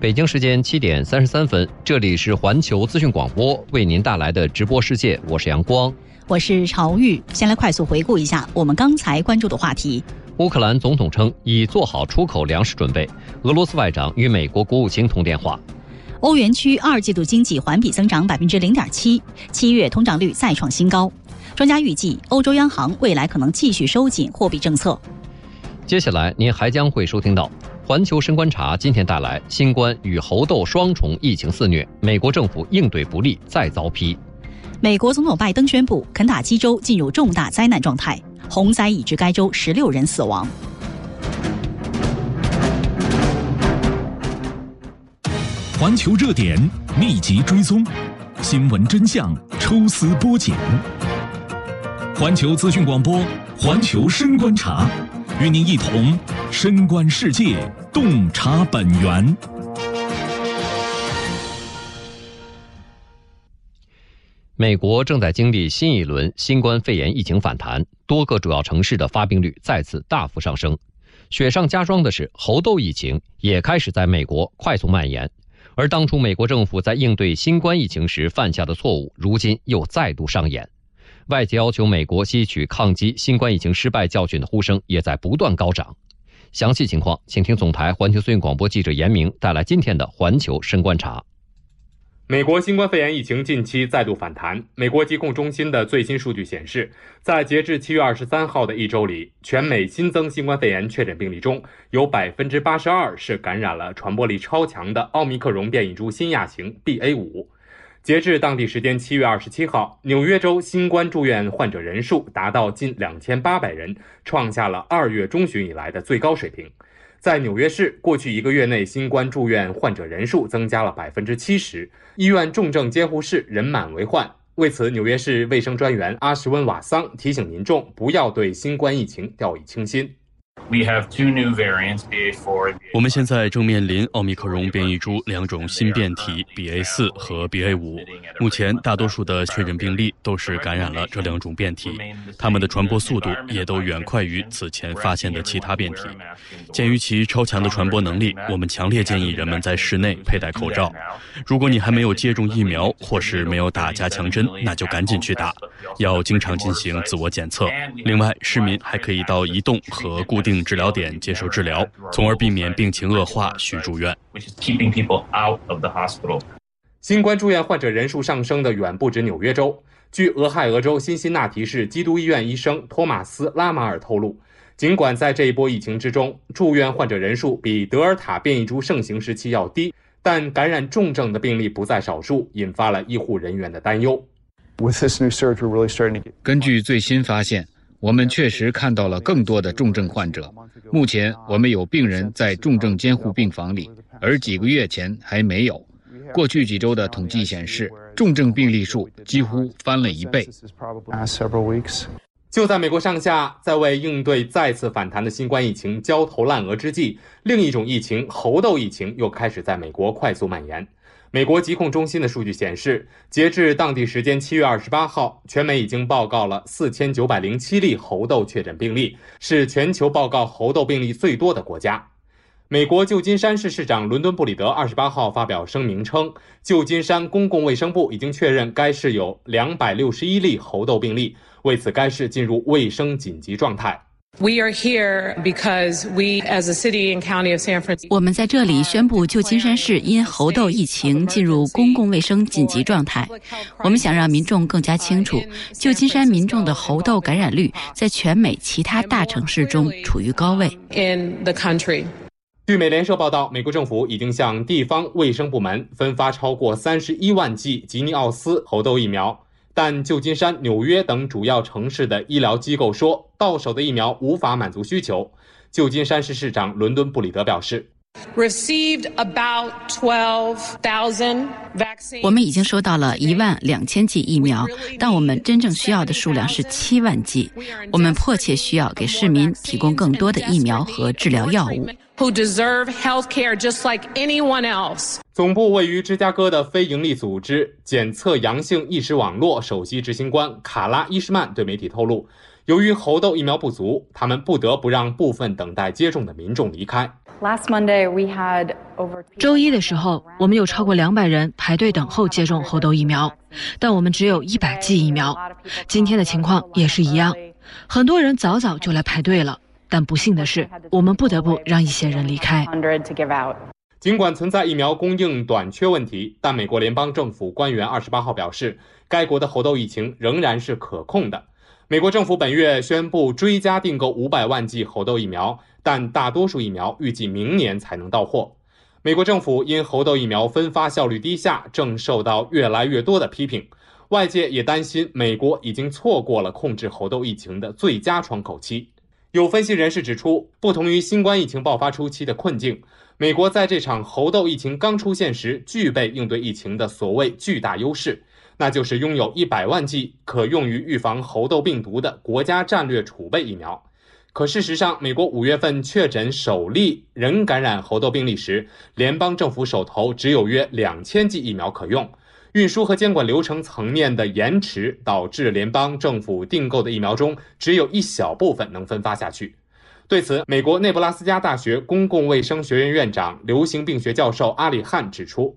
北京时间七点三十三分，这里是环球资讯广播为您带来的直播世界，我是阳光，我是朝玉。先来快速回顾一下我们刚才关注的话题：乌克兰总统称已做好出口粮食准备；俄罗斯外长与美国国务卿通电话；欧元区二季度经济环比增长百分之零点七，七月通胀率再创新高；专家预计，欧洲央行未来可能继续收紧货币政策。接下来，您还将会收听到环球深观察今天带来新冠与猴痘双重疫情肆虐，美国政府应对不力再遭批。美国总统拜登宣布，肯塔基州进入重大灾难状态，洪灾已致该州十六人死亡。环球热点密集追踪，新闻真相抽丝剥茧。环球资讯广播，环球深观察。与您一同深观世界，洞察本源。美国正在经历新一轮新冠肺炎疫情反弹，多个主要城市的发病率再次大幅上升。雪上加霜的是，猴痘疫情也开始在美国快速蔓延。而当初美国政府在应对新冠疫情时犯下的错误，如今又再度上演。外界要求美国吸取抗击新冠疫情失败教训的呼声也在不断高涨。详细情况，请听总台环球资讯广播记者严明带来今天的环球深观察。美国新冠肺炎疫情近期再度反弹。美国疾控中心的最新数据显示，在截至七月二十三号的一周里，全美新增新冠肺炎确诊病例中有百分之八十二是感染了传播力超强的奥密克戎变异株新亚型 BA 五。截至当地时间七月二十七号，纽约州新冠住院患者人数达到近两千八百人，创下了二月中旬以来的最高水平。在纽约市，过去一个月内新冠住院患者人数增加了百分之七十，医院重症监护室人满为患。为此，纽约市卫生专员阿什温瓦桑提醒民众不要对新冠疫情掉以轻心。我们现在正面临奥密克戎变异株两种新变体 BA 四和 BA 五。目前，大多数的确诊病例都是感染了这两种变体，它们的传播速度也都远快于此前发现的其他变体。鉴于其超强的传播能力，我们强烈建议人们在室内佩戴口罩。如果你还没有接种疫苗或是没有打加强针，那就赶紧去打。要经常进行自我检测。另外，市民还可以到移动和固定。治疗点接受治疗，从而避免病情恶化需住院。新冠住院患者人数上升的远不止纽约州。据俄亥俄州辛辛那提市基督医院医生托马斯·拉马尔透露，尽管在这一波疫情之中，住院患者人数比德尔塔变异株盛行时期要低，但感染重症的病例不在少数，引发了医护人员的担忧。根据最新发现。我们确实看到了更多的重症患者。目前，我们有病人在重症监护病房里，而几个月前还没有。过去几周的统计显示，重症病例数几乎翻了一倍。就在美国上下在为应对再次反弹的新冠疫情焦头烂额之际，另一种疫情——猴痘疫情又开始在美国快速蔓延。美国疾控中心的数据显示，截至当地时间七月二十八号，全美已经报告了四千九百零七例猴痘确诊病例，是全球报告猴痘病例最多的国家。美国旧金山市市长伦敦布里德二十八号发表声明称，旧金山公共卫生部已经确认该市有两百六十一例猴痘病例，为此该市进入卫生紧急状态。We are here because we, as a city and county of San Francisco. 我们在这里宣布，旧金山市因猴痘疫情进入公共卫生紧急状态。我们想让民众更加清楚，旧金山民众的猴痘感染率在全美其他大城市中处于高位。In the country. 据美联社报道，美国政府已经向地方卫生部门分发超过三十一万剂吉尼奥斯猴痘疫苗。但旧金山、纽约等主要城市的医疗机构说，到手的疫苗无法满足需求。旧金山市市长伦敦布里德表示：“Received about twelve thousand vaccines。我们已经收到了一万两千剂疫苗，但我们真正需要的数量是七万剂。我们迫切需要给市民提供更多的疫苗和治疗药物。” Who deserve health care just like anyone else？总部位于芝加哥的非营利组织检测阳性意识网络首席执行官卡拉伊什曼对媒体透露，由于猴痘疫苗不足，他们不得不让部分等待接种的民众离开。Last Monday we had over。周一的时候，我们有超过两百人排队等候接种猴痘疫苗，但我们只有一百剂疫苗。今天的情况也是一样，很多人早早就来排队了。但不幸的是，我们不得不让一些人离开。尽管存在疫苗供应短缺问题，但美国联邦政府官员二十八号表示，该国的猴痘疫情仍然是可控的。美国政府本月宣布追加订购五百万剂猴痘疫苗，但大多数疫苗预计明年才能到货。美国政府因猴痘疫苗分发效率低下，正受到越来越多的批评。外界也担心，美国已经错过了控制猴痘疫情的最佳窗口期。有分析人士指出，不同于新冠疫情爆发初期的困境。美国在这场猴痘疫情刚出现时，具备应对疫情的所谓巨大优势，那就是拥有一百万剂可用于预防猴痘病毒的国家战略储备疫苗。可事实上，美国五月份确诊首例人感染猴痘病例时，联邦政府手头只有约两千剂疫苗可用，运输和监管流程层面的延迟，导致联邦政府订购的疫苗中只有一小部分能分发下去。对此，美国内布拉斯加大学公共卫生学院院长、流行病学教授阿里汉指出。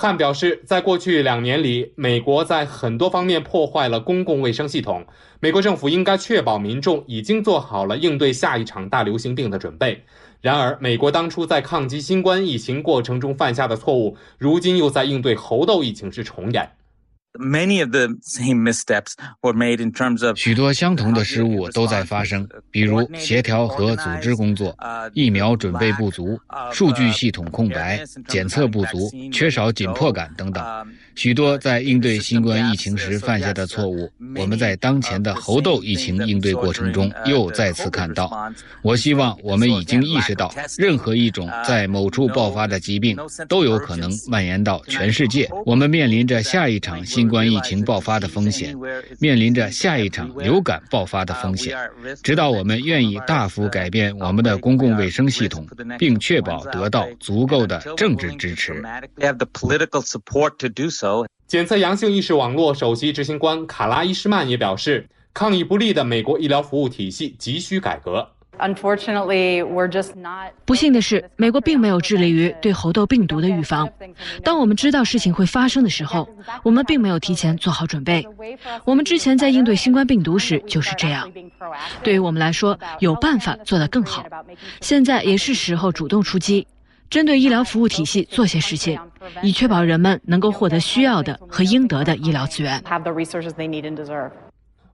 汉表示，在过去两年里，美国在很多方面破坏了公共卫生系统。美国政府应该确保民众已经做好了应对下一场大流行病的准备。然而，美国当初在抗击新冠疫情过程中犯下的错误，如今又在应对猴痘疫情时重演。Many of the same missteps were made in terms of 许多相同的失误都在发生，比如协调和组织工作、疫苗准备不足、数据系统空白、检测不足、缺少紧迫感等等。许多在应对新冠疫情时犯下的错误，我们在当前的猴痘疫情应对过程中又再次看到。我希望我们已经意识到，任何一种在某处爆发的疾病都有可能蔓延到全世界。我们面临着下一场新冠疫情爆发的风险，面临着下一场流感爆发的风险。直到我们愿意大幅改变我们的公共卫生系统，并确保得到足够的政治支持。检测阳性意识网络首席执行官卡拉伊什曼也表示，抗疫不力的美国医疗服务体系急需改革。Unfortunately, we're just not. 不幸的是，美国并没有致力于对猴痘病毒的预防。当我们知道事情会发生的时候，我们并没有提前做好准备。我们之前在应对新冠病毒时就是这样。对于我们来说，有办法做得更好。现在也是时候主动出击。针对医疗服务体系做些事情，以确保人们能够获得需要的和应得的医疗资源。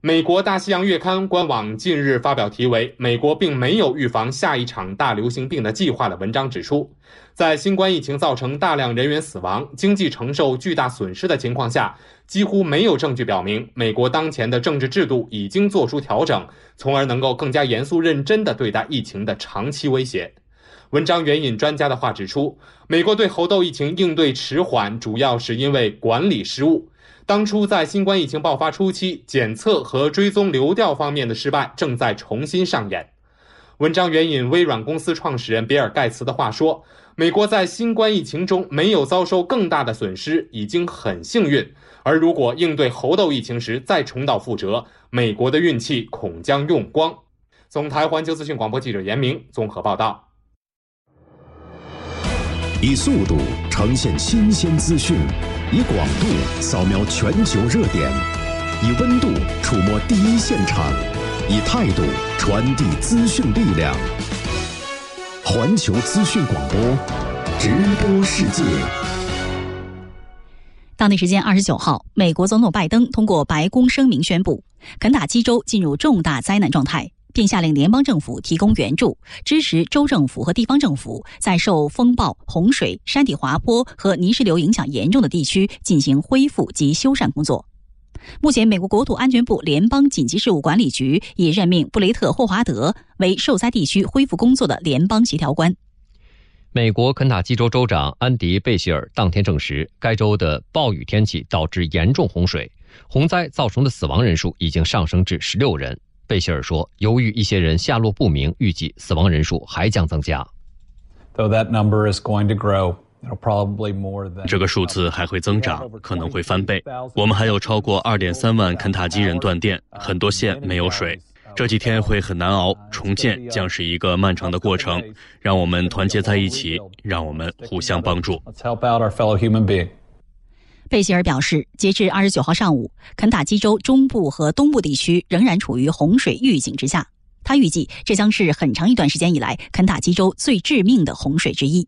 美国大西洋月刊官网近日发表题为《美国并没有预防下一场大流行病的计划》的文章，指出，在新冠疫情造成大量人员死亡、经济承受巨大损失的情况下，几乎没有证据表明美国当前的政治制度已经做出调整，从而能够更加严肃认真地对待疫情的长期威胁。文章援引专家的话指出，美国对猴痘疫情应对迟缓，主要是因为管理失误。当初在新冠疫情爆发初期，检测和追踪流调方面的失败正在重新上演。文章援引微软公司创始人比尔·盖茨的话说：“美国在新冠疫情中没有遭受更大的损失，已经很幸运。而如果应对猴痘疫情时再重蹈覆辙，美国的运气恐将用光。”总台环球资讯广播记者严明综合报道。以速度呈现新鲜资讯，以广度扫描全球热点，以温度触摸第一现场，以态度传递资讯力量。环球资讯广播，直播世界。当地时间二十九号，美国总统拜登通过白宫声明宣布，肯塔基州进入重大灾难状态。并下令联邦政府提供援助，支持州政府和地方政府在受风暴、洪水、山体滑坡和泥石流影响严重的地区进行恢复及修缮工作。目前，美国国土安全部联邦紧急事务管理局已任命布雷特·霍华德为受灾地区恢复工作的联邦协调官。美国肯塔基州州长安迪·贝希尔当天证实，该州的暴雨天气导致严重洪水，洪灾造成的死亡人数已经上升至十六人。贝希尔说：“由于一些人下落不明，预计死亡人数还将增加。” though that number is going to grow. 这个数字还会增长，可能会翻倍。我们还有超过二点三万肯塔基人断电，很多县没有水。这几天会很难熬，重建将是一个漫长的过程。让我们团结在一起，让我们互相帮助。贝希尔表示，截至二十九号上午，肯塔基州中部和东部地区仍然处于洪水预警之下。他预计这将是很长一段时间以来肯塔基州最致命的洪水之一。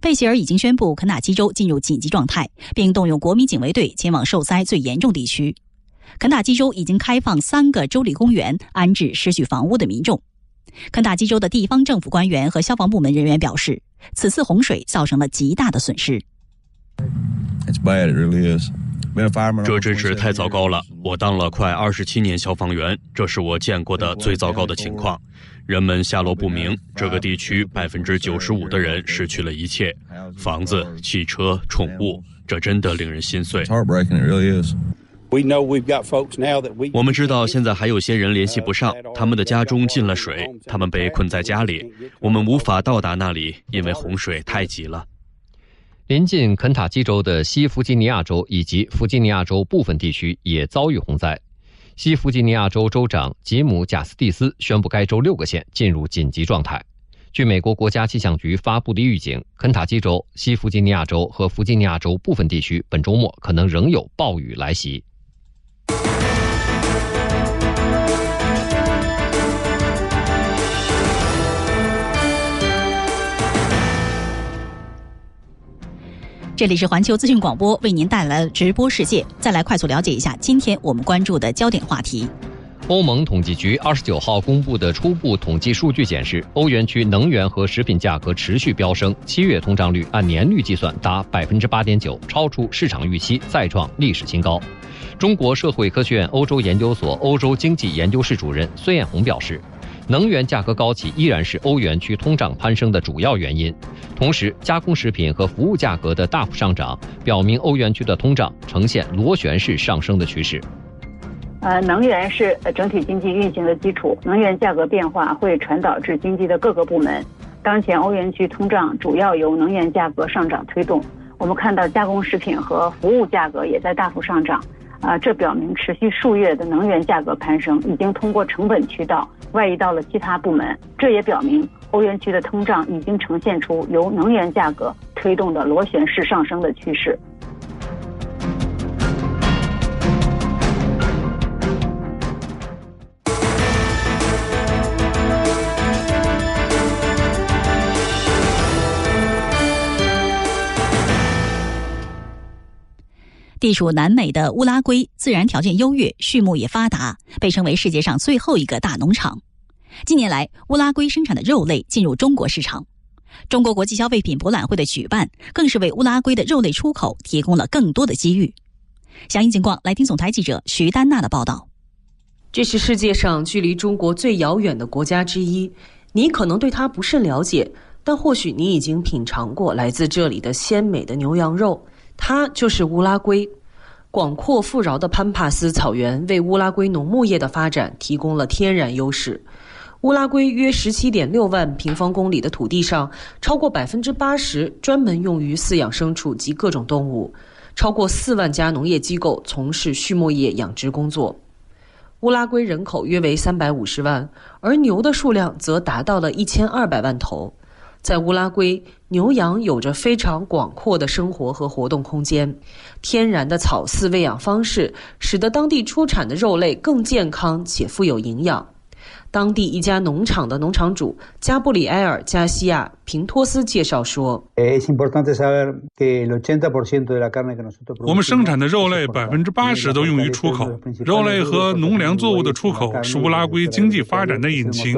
贝希尔已经宣布肯塔基州进入紧急状态，并动用国民警卫队前往受灾最严重地区。肯塔基州已经开放三个州立公园安置失去房屋的民众。肯塔基州的地方政府官员和消防部门人员表示，此次洪水造成了极大的损失。这真是太糟糕了！我当了快二十七年消防员，这是我见过的最糟糕的情况。人们下落不明，这个地区百分之九十五的人失去了一切：房子、汽车、宠物。这真的令人心碎。我们知道现在还有些人联系不上，他们的家中进了水，他们被困在家里，我们无法到达那里，因为洪水太急了。临近肯塔基州的西弗吉尼亚州以及弗吉尼亚州部分地区也遭遇洪灾。西弗吉尼亚州州长吉姆·贾斯蒂斯宣布，该州六个县进入紧急状态。据美国国家气象局发布的预警，肯塔基州、西弗吉尼亚州和弗吉尼亚州部分地区本周末可能仍有暴雨来袭。这里是环球资讯广播为您带来的直播世界。再来快速了解一下今天我们关注的焦点话题。欧盟统计局二十九号公布的初步统计数据显示，欧元区能源和食品价格持续飙升，七月通胀率按年率计算达百分之八点九，超出市场预期，再创历史新高。中国社会科学院欧洲研究所欧洲经济研究室主任孙艳红表示。能源价格高企依然是欧元区通胀攀升的主要原因，同时加工食品和服务价格的大幅上涨，表明欧元区的通胀呈现螺旋式上升的趋势。呃，能源是整体经济运行的基础，能源价格变化会传导至经济的各个部门。当前欧元区通胀主要由能源价格上涨推动，我们看到加工食品和服务价格也在大幅上涨。啊，这表明持续数月的能源价格攀升已经通过成本渠道外移到了其他部门。这也表明欧元区的通胀已经呈现出由能源价格推动的螺旋式上升的趋势。地处南美的乌拉圭，自然条件优越，畜牧业发达，被称为世界上最后一个大农场。近年来，乌拉圭生产的肉类进入中国市场，中国国际消费品博览会的举办，更是为乌拉圭的肉类出口提供了更多的机遇。详细情况，来听总台记者徐丹娜的报道。这是世界上距离中国最遥远的国家之一，你可能对它不甚了解，但或许你已经品尝过来自这里的鲜美的牛羊肉。它就是乌拉圭，广阔富饶的潘帕斯草原为乌拉圭农牧业的发展提供了天然优势。乌拉圭约十七点六万平方公里的土地上，超过百分之八十专门用于饲养牲畜及各种动物，超过四万家农业机构从事畜牧业养殖工作。乌拉圭人口约为三百五十万，而牛的数量则达到了一千二百万头。在乌拉圭，牛羊有着非常广阔的生活和活动空间。天然的草饲喂养方式，使得当地出产的肉类更健康且富有营养。当地一家农场的农场主加布里埃尔·加西亚·平托斯介绍说：“我们生产的肉类百分之八十都用于出口。肉类和农粮作物的出口是乌拉圭经济发展的引擎。”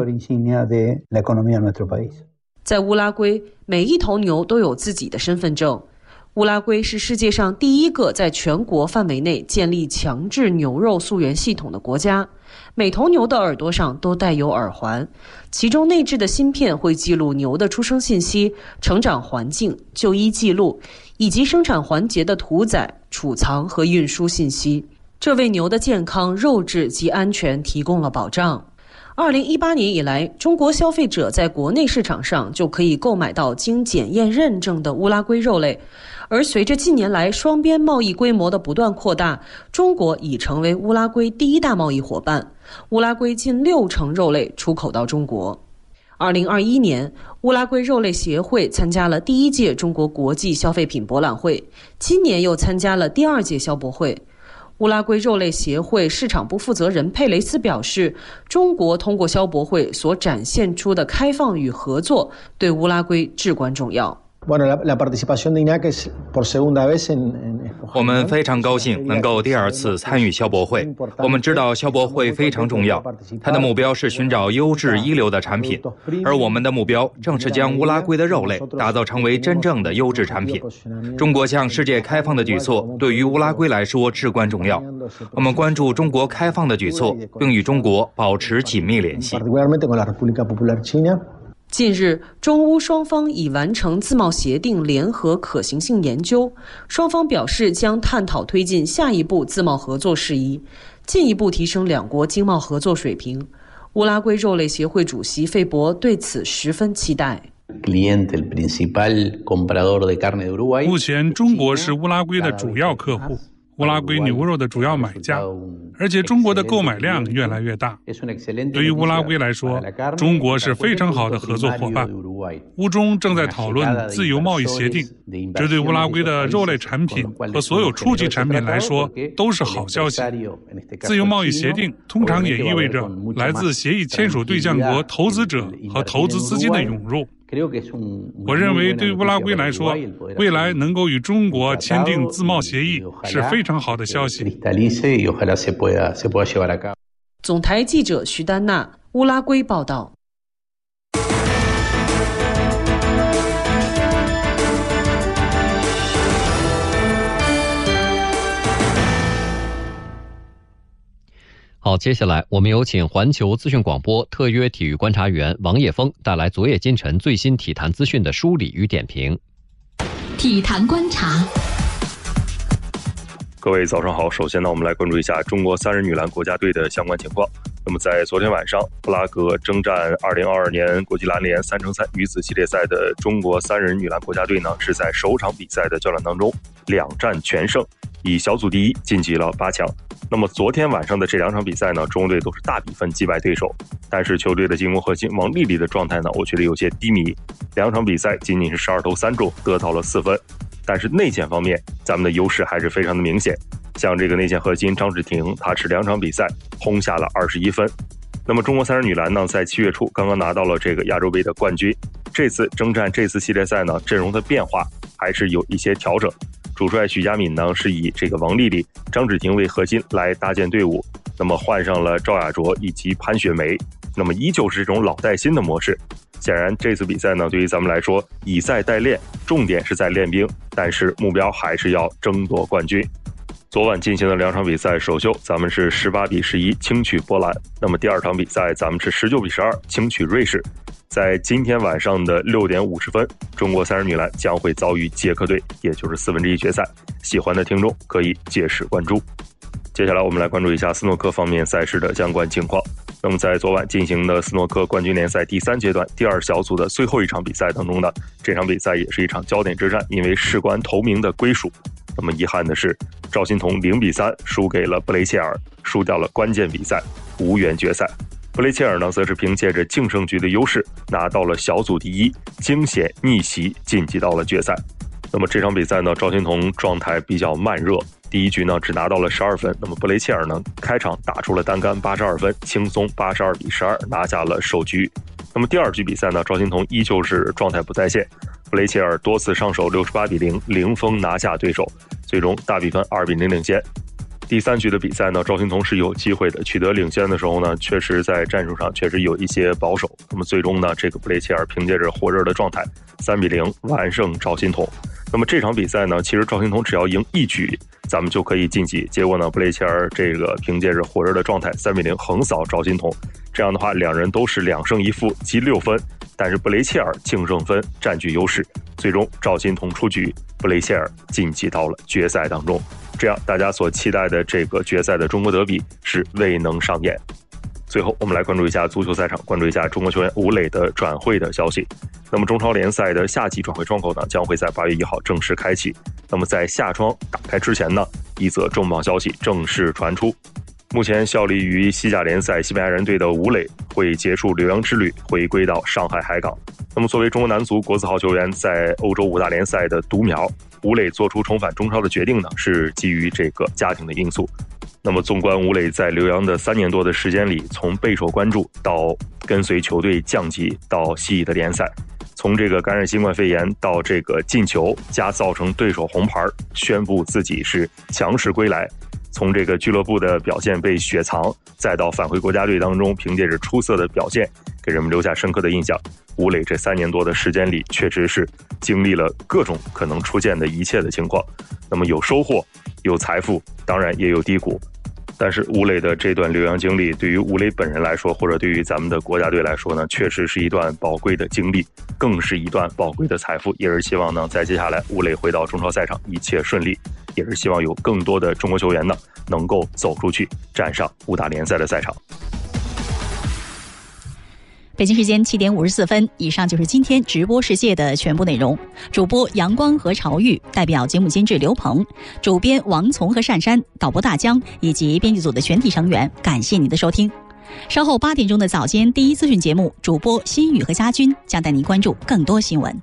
在乌拉圭，每一头牛都有自己的身份证。乌拉圭是世界上第一个在全国范围内建立强制牛肉溯源系统的国家。每头牛的耳朵上都带有耳环，其中内置的芯片会记录牛的出生信息、成长环境、就医记录以及生产环节的屠宰、储藏和运输信息。这为牛的健康、肉质及安全提供了保障。二零一八年以来，中国消费者在国内市场上就可以购买到经检验认证的乌拉圭肉类。而随着近年来双边贸易规模的不断扩大，中国已成为乌拉圭第一大贸易伙伴。乌拉圭近六成肉类出口到中国。二零二一年，乌拉圭肉类协会参加了第一届中国国际消费品博览会，今年又参加了第二届消博会。乌拉圭肉类协会市场部负责人佩雷斯表示：“中国通过消博会所展现出的开放与合作，对乌拉圭至关重要。”我们非常高兴能够第二次参与消博会。我们知道消博会非常重要，它的目标是寻找优质一流的产品，而我们的目标正是将乌拉圭的肉类打造成为真正的优质产品。中国向世界开放的举措对于乌拉圭来说至关重要。我们关注中国开放的举措，并与中国保持紧密联系。近日，中乌双方已完成自贸协定联合可行性研究，双方表示将探讨推进下一步自贸合作事宜，进一步提升两国经贸合作水平。乌拉圭肉类协会主席费博对此十分期待。目前，中国是乌拉圭的主要客户。乌拉圭牛肉的主要买家，而且中国的购买量越来越大。对于乌拉圭来说，中国是非常好的合作伙伴。乌中正在讨论自由贸易协定，这对乌拉圭的肉类产品和所有初级产品来说都是好消息。自由贸易协定通常也意味着来自协议签署对象国投资者和投资资金的涌入。我认为，对乌拉圭来说，未来能够与中国签订自贸协议是非常好的消息。总台记者徐丹娜，乌拉圭报道。好，接下来我们有请环球资讯广播特约体育观察员王叶峰带来昨夜今晨最新体坛资讯的梳理与点评。体坛观察，各位早上好。首先呢，我们来关注一下中国三人女篮国家队的相关情况。那么在昨天晚上，布拉格征战2022年国际篮联三乘三女子系列赛的中国三人女篮国家队呢，是在首场比赛的较量当中两战全胜。以小组第一晋级了八强。那么昨天晚上的这两场比赛呢，中国队都是大比分击败对手。但是球队的进攻核心王丽丽的状态呢，我觉得有些低迷。两场比赛仅仅是十二投三中，得到了四分。但是内线方面，咱们的优势还是非常的明显。像这个内线核心张芷婷，她是两场比赛轰下了二十一分。那么中国三人女篮呢，在七月初刚刚拿到了这个亚洲杯的冠军。这次征战这次系列赛呢，阵容的变化还是有一些调整。主帅许佳敏呢是以这个王丽丽、张芷婷为核心来搭建队伍，那么换上了赵雅卓以及潘雪梅，那么依旧是这种老带新的模式。显然这次比赛呢，对于咱们来说以赛代练，重点是在练兵，但是目标还是要争夺冠军。昨晚进行的两场比赛，首秀咱们是十八比十一轻取波兰，那么第二场比赛咱们是十九比十二轻取瑞士。在今天晚上的六点五十分，中国三人女篮将会遭遇捷克队，也就是四分之一决赛。喜欢的听众可以届时关注。接下来我们来关注一下斯诺克方面赛事的相关情况。那么在昨晚进行的斯诺克冠军联赛第三阶段第二小组的最后一场比赛当中呢，这场比赛也是一场焦点之战，因为事关头名的归属。那么遗憾的是，赵心彤零比三输给了布雷切尔，输掉了关键比赛，无缘决赛。布雷切尔呢，则是凭借着净胜局的优势拿到了小组第一，惊险逆袭晋级到了决赛。那么这场比赛呢，赵心彤状态比较慢热，第一局呢只拿到了十二分。那么布雷切尔呢，开场打出了单杆八十二分，轻松八十二比十二拿下了首局。那么第二局比赛呢，赵心彤依旧是状态不在线，布雷切尔多次上手六十八比零零封拿下对手，最终大比分二比零领先。第三局的比赛呢，赵心彤是有机会的，取得领先的时候呢，确实在战术上确实有一些保守。那么最终呢，这个布雷切尔凭借着火热的状态，三比零完胜赵心彤。那么这场比赛呢，其实赵心彤只要赢一局，咱们就可以晋级。结果呢，布雷切尔这个凭借着火热的状态，三比零横扫赵心彤。这样的话，两人都是两胜一负，积六分。但是布雷切尔净胜分占据优势，最终赵心彤出局，布雷切尔晋级到了决赛当中。这样，大家所期待的这个决赛的中国德比是未能上演。最后，我们来关注一下足球赛场，关注一下中国球员吴磊的转会的消息。那么，中超联赛的夏季转会窗口呢，将会在八月一号正式开启。那么，在夏窗打开之前呢，一则重磅消息正式传出。目前效力于西甲联赛西班牙人队的吴磊会结束留洋之旅，回归到上海海港。那么，作为中国男足国字号球员，在欧洲五大联赛的独苗，吴磊做出重返中超的决定呢，是基于这个家庭的因素。那么，纵观吴磊在留洋的三年多的时间里，从备受关注到跟随球队降级到西乙的联赛，从这个感染新冠肺炎到这个进球加造成对手红牌，宣布自己是强势归来。从这个俱乐部的表现被雪藏，再到返回国家队当中，凭借着出色的表现，给人们留下深刻的印象。吴磊这三年多的时间里，确实是经历了各种可能出现的一切的情况。那么有收获，有财富，当然也有低谷。但是吴磊的这段留洋经历，对于吴磊本人来说，或者对于咱们的国家队来说呢，确实是一段宝贵的经历，更是一段宝贵的财富。也是希望呢，在接下来吴磊回到中超赛场一切顺利，也是希望有更多的中国球员呢，能够走出去，站上五大联赛的赛场。北京时间七点五十四分，以上就是今天直播世界的全部内容。主播阳光和朝玉，代表节目监制刘鹏，主编王从和善山，导播大江以及编辑组的全体成员，感谢您的收听。稍后八点钟的早间第一资讯节目，主播心雨和家军将带您关注更多新闻。